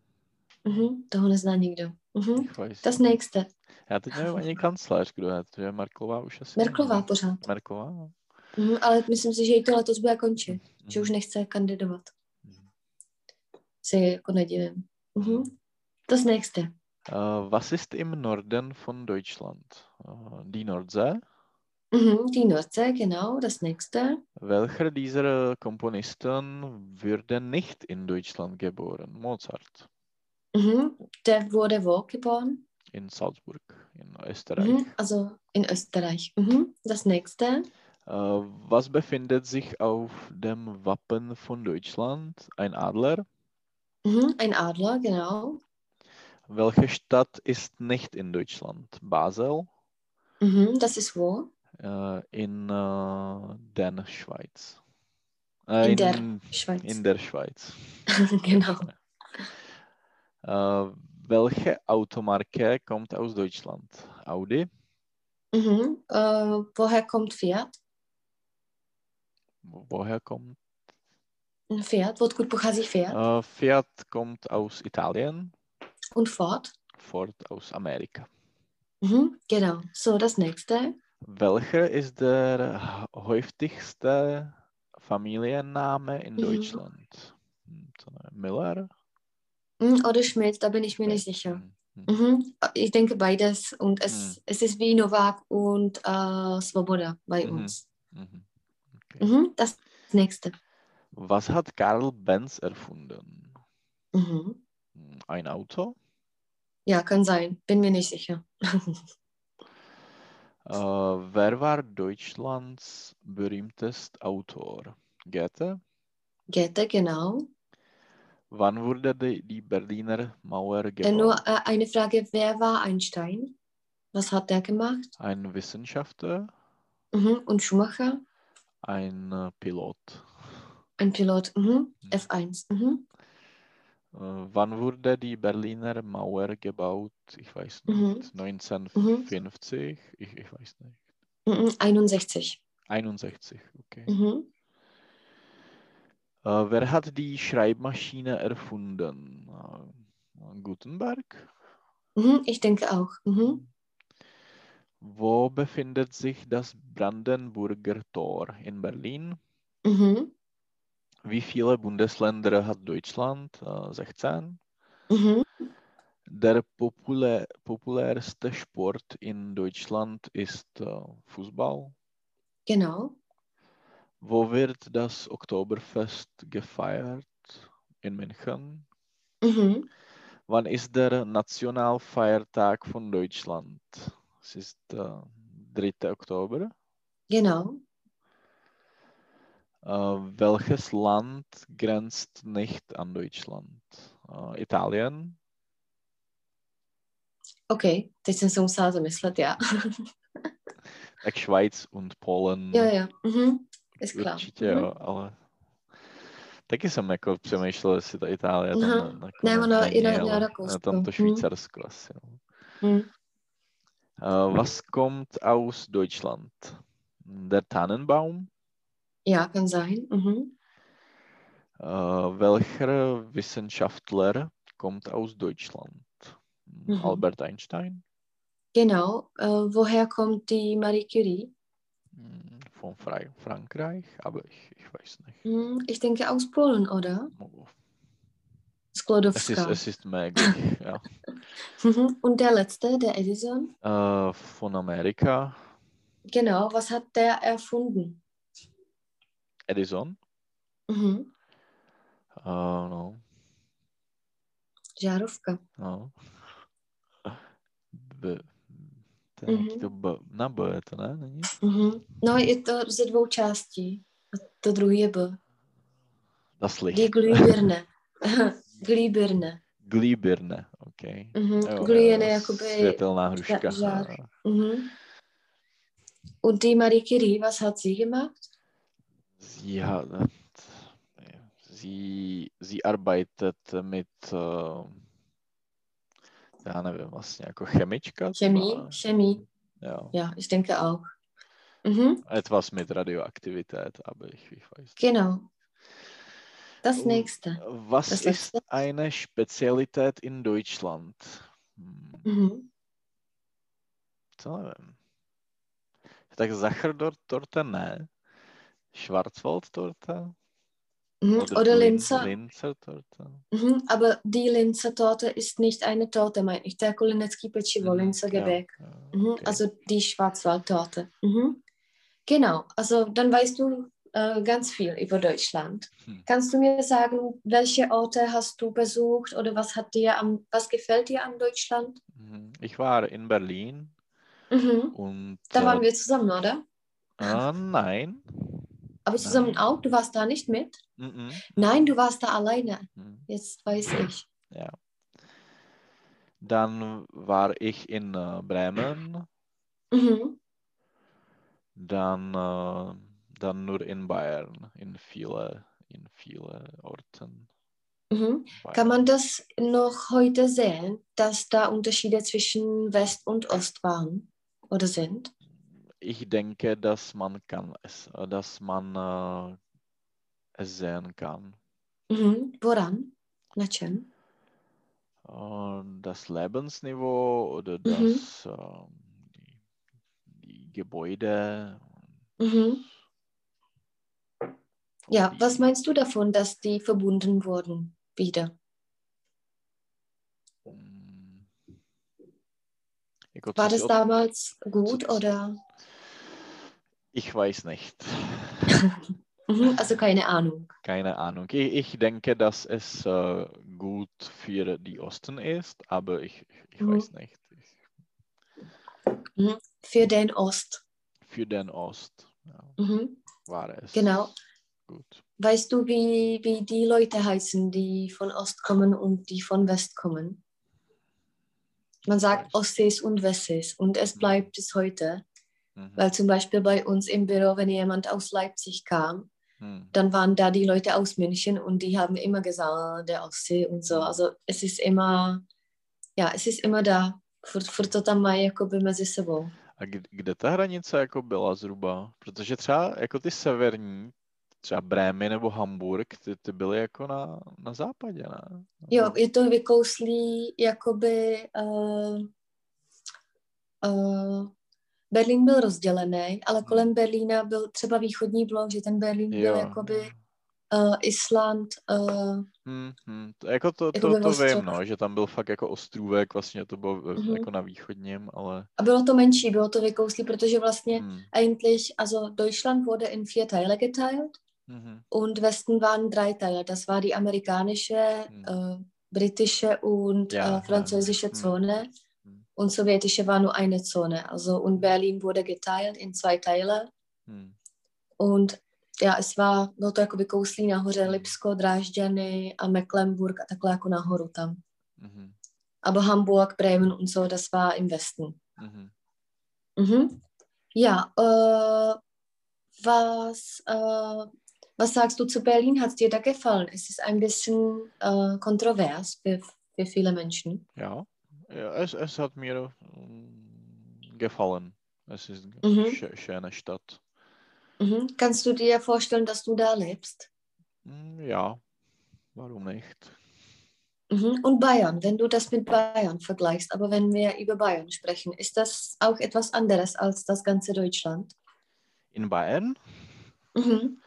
Mhm. Toho nezná nikdo. Mhm. Das nächste. Já teď nevím ani kancléř, kdo je. To je Merklová už asi. Merklová pořád. Merklová? no. Mhm. Ale myslím si, že jí to letos bude končit, že Mhm, už nechce kandidovat. mhm. Si jako nedivím. Mhm. Das nächste. Äh, was ist im Norden von Deutschland? Äh, die Nordsee? Mhm. Die Nordsee, genau, das nächste. Welcher dieser Komponisten wurde nicht in Deutschland geboren? Mozart. Mhm. Der wurde wo geboren? In Salzburg, in Österreich. Mhm. Also in Österreich. Mhm. Das nächste. Äh, was befindet sich auf dem Wappen von Deutschland? Ein Adler. Mhm. Ein Adler, genau. Welche Stadt ist nicht in Deutschland? Basel? Mhm. Das ist wo? Äh, in äh, der Schweiz. In der Schweiz. in der Schweiz. genau. Äh, welche Automarke kommt aus Deutschland? Audi? Mhm. Äh, woher kommt Fiat? Woher kommt? Fiat, odkud pochází Fiat? Äh, Fiat kommt aus Italien, Und Ford? Ford aus Amerika. Mhm. Genau. So, das nächste. Welcher ist der häufigste Familienname in Mhm. Deutschland? Hm, Müller? Mhm. Oder Schmidt, da bin ich mir nicht sicher. Hm, hm. Mhm. Ich denke beides. Und es, Mhm. es ist wie Novak und äh, Svoboda bei Mhm. uns. Mhm. Mhm. Das nächste. Was hat Karl Benz erfunden? Mhm. Hm, Ein Auto? Ja, kann sein. Bin mir nicht sicher. Äh, wer war Deutschlands berühmtester Autor? Goethe? Goethe, genau. Wann wurde die, Berliner Mauer Äh, gebaut? nur äh, eine Frage, wer war Einstein? Was hat der gemacht? Ein Wissenschaftler, Mhm. Und Schumacher? Ein äh, Pilot. Ein Pilot. Mhm. Mhm. F1. Mhm. Äh, wann wurde die Berliner Mauer gebaut? Ich weiß Mhm. nicht. 1950? Ich, ich weiß nicht. Mhm. 61. 61, okay. Mhm. Äh, wer hat die Schreibmaschine erfunden? Gutenberg? Mhm. Ich denke auch. Mhm. Wo befindet sich das Brandenburger Tor? In Berlin? Mhm. Wie viele Bundesländer hat Deutschland? Äh, 16. Mhm. Der populär, populärste Sport in Deutschland ist äh, Fußball. Genau. Wo wird das Oktoberfest gefeiert? In München. Mhm. Wann ist der Nationalfeiertag von Deutschland? Es ist äh, 3. Oktober. Genau. Äh, welches Land grenzt nicht an Deutschland? Äh, Italien. OK, teď jsem se musela zamyslet, já. Tak Švajc und Polen. jo, jo. Mhm. Ist klar. Určitě Mhm. jo, ale taky jsem jako přemýšlel, jestli ta Itálie tam Aha. ne, jako Ne, ne- ono i na- na ale Rakousko. tam to Hm. Švýcarsko asi. No. Mhm. Äh, was kommt aus Deutschland? Der Tannenbaum. Ja, kann sein. Mhm. Äh, welcher Wissenschaftler kommt aus Deutschland? Mhm. Albert Einstein Genau. Äh, woher kommt die Marie Curie? Hm, von Fra Frankreich, aber ich, ich weiß nicht. Hm, ich denke aus Polen, oder? Es ist, Sklodowska. es ist möglich, ja. Und der letzte, der Edison? Äh, von Amerika, Genau. Was hat der erfunden? Edison. Mhm. Uh, no, Žárovka. no. B, to Mhm. to B, na B je to, ne? Není? Mhm. No, je to ze dvou částí. A to druhý je B. Das Licht. Die Glühbirne. Glühbirne. Glühbirne, ok. Mhm. Jo, Glühbirne jo, jakoby... Světelná hruška. žár. Mhm. Und die Marie Curie, was hat sie gemacht? Sie hat, sie, sie arbeitet mit, uh, já nevím, vlastně jako chemička. Chemie? třeba? Chemie. Jo. Ja, ich denke auch. Mhm. Etwas mit Radioaktivität, aber ich, ich weiß. Genau. Das Und nächste. Was Das ist letzte? eine Spezialität in Deutschland? Hm, Mhm. Co nevím. Tak Sachertorte ne. Schwarzwaldtorte? Mhm. Oder Lin- Linzer. Linzer Torte? Mhm. Aber die Linzer Torte ist nicht eine Torte, meine ich. Der Kulinecký pečivo, Linzer Gebäck. Ja, ja, Mhm. okay. Also die Schwarzwaldtorte. Mhm. Genau, also dann weißt du äh, ganz viel über Deutschland. Hm. Kannst du mir sagen, welche Orte hast du besucht oder was hat dir am, was gefällt dir an Deutschland? Mhm. Ich war in Berlin Mhm. und Da waren äh, wir zusammen, oder? äh, nein. Aber zusammen Nein. auch? Du warst da nicht mit? Mhm. Nein, du warst da alleine. Mhm. Jetzt weiß ich. Ja. Dann war ich in äh, Bremen, Mhm. dann, äh, dann nur in Bayern, in viele, in viele Orten. Mhm. Kann man das noch heute sehen, dass da Unterschiede zwischen West und Ost waren oder sind? Ich denke, dass man kann es, äh, dass man äh, es sehen kann. Mhm. Woran? Na čem? Äh, das Lebensniveau oder Mhm. das, ähm, die, die Gebäude. Mhm. Ja, was meinst du davon, dass die verbunden wurden wieder? Co War das damals gut oder? Ich weiß nicht. Mhm. Also keine Ahnung. Keine Ahnung. Ich, ich denke, dass es äh, gut für die Osten ist, aber ich, ich Mhm. weiß nicht. Ich, Mhm. Für den Ost. für den Ost ja, Mhm. war es Genau. Gut. Weißt du, wie, wie die Leute heißen, die von Ost kommen und die von West kommen? Man sagt weiß. Ostsees und Westsees und es Mhm. bleibt bis heute. Mhm. Weil zum Beispiel bei uns im Büro, wenn jemand aus Leipzig kam, Hm. dann waren da die Leute aus München und die haben immer gesagt, "Ah, der Ostsee und so. Mhm. Also es ist immer, ja, es ist immer da. Furt, furt to tam mají jakoby mezi sebou. A kd- kde ta hranice jako byla zhruba? Protože třeba jako ty severní, třeba Brémy nebo Hamburg, ty, ty byly jako na, na západě, ne? Jo, je to vykouslý, jakoby uh, uh, Berlín byl rozdělený, ale kolem Berlína byl třeba východní blok, že ten Berlín byl Jo. jakoby uh, Island, uh, Hmm, hmm. To, jako to, to, to vím, no, že tam byl fakt jako ostrůvek, vlastně to bylo mm Mhm. jako na východním, ale... a bylo to menší, bylo to vykouslý, protože vlastně Hm, eigentlich, also Deutschland wurde in vier Teile geteilt mhm, und Westen waren drei Teile. Das war die amerikanische, Hm. äh, britische und Ja, äh, französische hm. Zone. Hm. Und sowjetische war nur eine Zone. Also und Berlin wurde geteilt in zwei Teile. hm, Und ja, es war, bylo to jako vykouslý nahoře. Lipsko, Drážďany a Mecklenburg a takhle jako nahoru tam. mhm, Aber Hamburg, Bremen und so, das war im Westen. mhm. Mhm. Ja, äh, was, äh, was sagst du zu Berlin? Hat es dir da gefallen? Es ist ein bisschen äh, kontrovers für, für viele Menschen. Ja, ja es, es hat mir mm, gefallen. Es ist eine Mhm. schö- schöne Stadt. Mhm. Kannst du dir vorstellen, dass du da lebst? Mm, Ja, warum nicht? Mhm. Und Bayern, wenn du das mit Bayern vergleichst, aber wenn wir über Bayern sprechen, ist das auch etwas anderes als das ganze Deutschland? In Bayern? Mhm.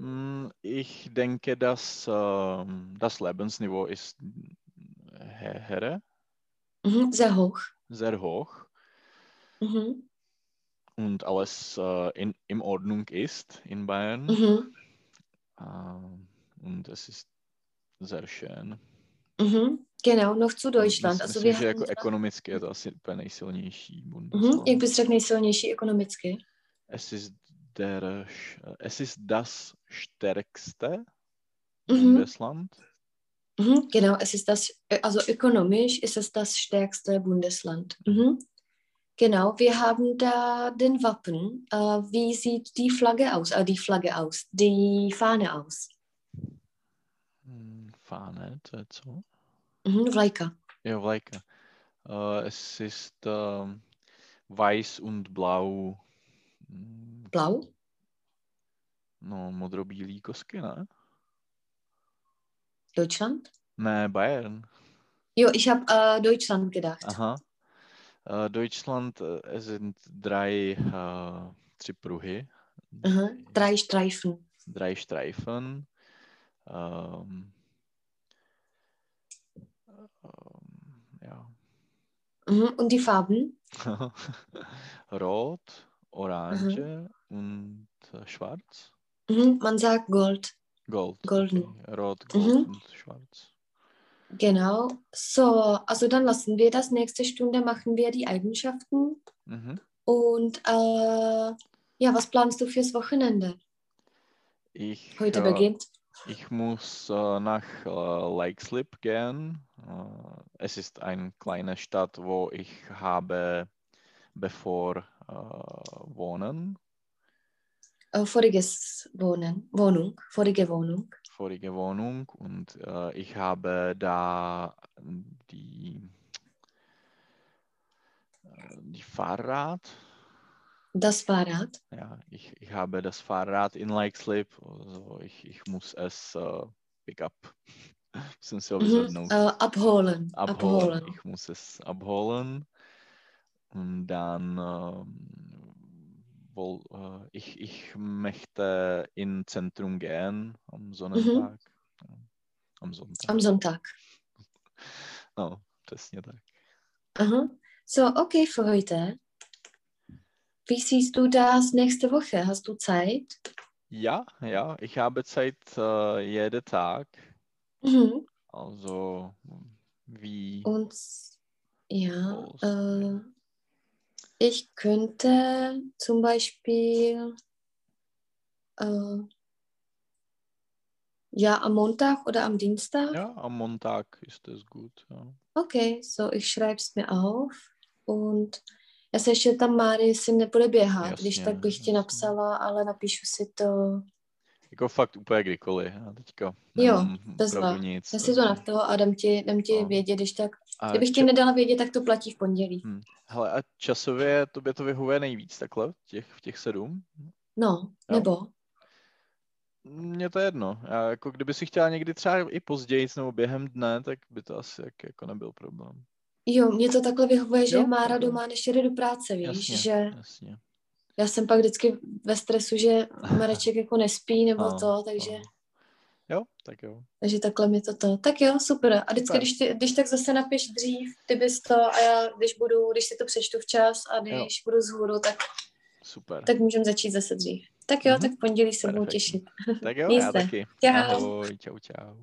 Mm, Ich denke, dass ähm, das Lebensniveau ist äh, höher, Mhm. Sehr hoch. sehr hoch Mhm. und alles äh, in, in Ordnung ist in Bayern. Mhm. Ähm, und es ist sehr schön. Mhm. Genau, noch zu Deutschland. Mys- Also Myslím, že jako ekonomicky je to asi úplně nejsilnější. Bundesland. Jak bys řekl nejsilnější ekonomicky? Es ist der, es ist das stärkste Mhm. Bundesland. Mhm, genau, es ist das, also ökonomisch ist es das stärkste Bundesland. Mhm. Genau, wir haben da den Wappen. Äh, wie sieht die Flagge aus? Äh, die Flagge aus, die Fahne aus. Hm, Fahne, co? Mhm, Vlajka. Jo, Vlajka. Äh, es ist ähm, weiß und blau. Blau? No, modrobílý kosky, ne? Deutschland? Ne, Bayern. Jo, ich habe äh, Deutschland gedacht. Aha. Äh, Deutschland, es sind drei, äh, tři pruhy. Aha, drei Streifen. drei Streifen. Ähm, ähm, ja. Mhm, und die Farben? Rot, Orange und äh, Schwarz. Mhm, man sagt Gold. Gold. Golden. Okay. Rot, Gold Mhm. und Schwarz. Genau. So, also dann lassen wir das. Nächste Stunde machen wir die Eigenschaften. Mhm. Und äh, ja, was planst du fürs Wochenende? Ich, Heute äh, beginnt. ich muss äh, nach äh, Lake Slip gehen. äh, es ist eine kleine Stadt, wo ich habe bevor äh, wohnen. Äh, voriges Wohnen, Wohnung, vorige Wohnung. Vorige Wohnung und äh, ich habe da die, äh, die Fahrrad. Das Fahrrad. Ja, ich, ich habe das Fahrrad in Leixlip, also ich, ich muss es äh, pick up. Mhm, äh, abholen. abholen. abholen. Ich muss es abholen. Und dann ähm, wohl, äh, ich, ich möchte in Zentrum gehen am Sonnentag. Ja, am Sonntag. Am Sonntag. No, přesně tak. Aha. So, okay für heute. Wie siehst du das nächste Woche? Hast du Zeit? Ja, ja, ich habe Zeit äh, jeden Tag. Mhm. Also wie Und ja, äh, ich könnte zum Beispiel äh, ja am Montag oder am Dienstag. ja, am Montag ist es gut. Ja. Okay, so ich schreibe es mir auf und já se ještě tam Máry, jestli nebude běhat, Jasně, když tak bych ti napsala, ale napíšu si to. Jako fakt úplně kdykoliv. Já teďka Jo, opravdu nic. Já si to na to a dám ti, dám ti No. vědět, když tak. A Kdybych ti ča- nedala vědět, tak to platí v pondělí. Hm. Hele, a časově tobě to vyhovuje nejvíc takhle, těch, v těch sedm? No, Jo. nebo? Mně to je jedno. Já jako kdyby si chtěla někdy třeba i později nebo během dne, tak by to asi jak, jako nebyl problém. Jo, mě to takhle vyhovuje, že Jo, Mára jo. doma než jede do práce, víš, Jasně, že jasně. já jsem pak vždycky ve stresu, že Mareček jako nespí nebo Ano, to, takže, ano. Jo, tak jo. takže takhle mi to to. Tak jo, super. A vždycky, Super. když, ty, když tak zase napiš dřív, ty bys to a já, když budu, když si to přečtu včas a když Jo. budu vzhůru, tak, Super. tak můžeme začít zase dřív. Tak jo, Mhm. tak v pondělí se budu těšit. Tak jo, já taky. Čau. Ahoj, čau, čau.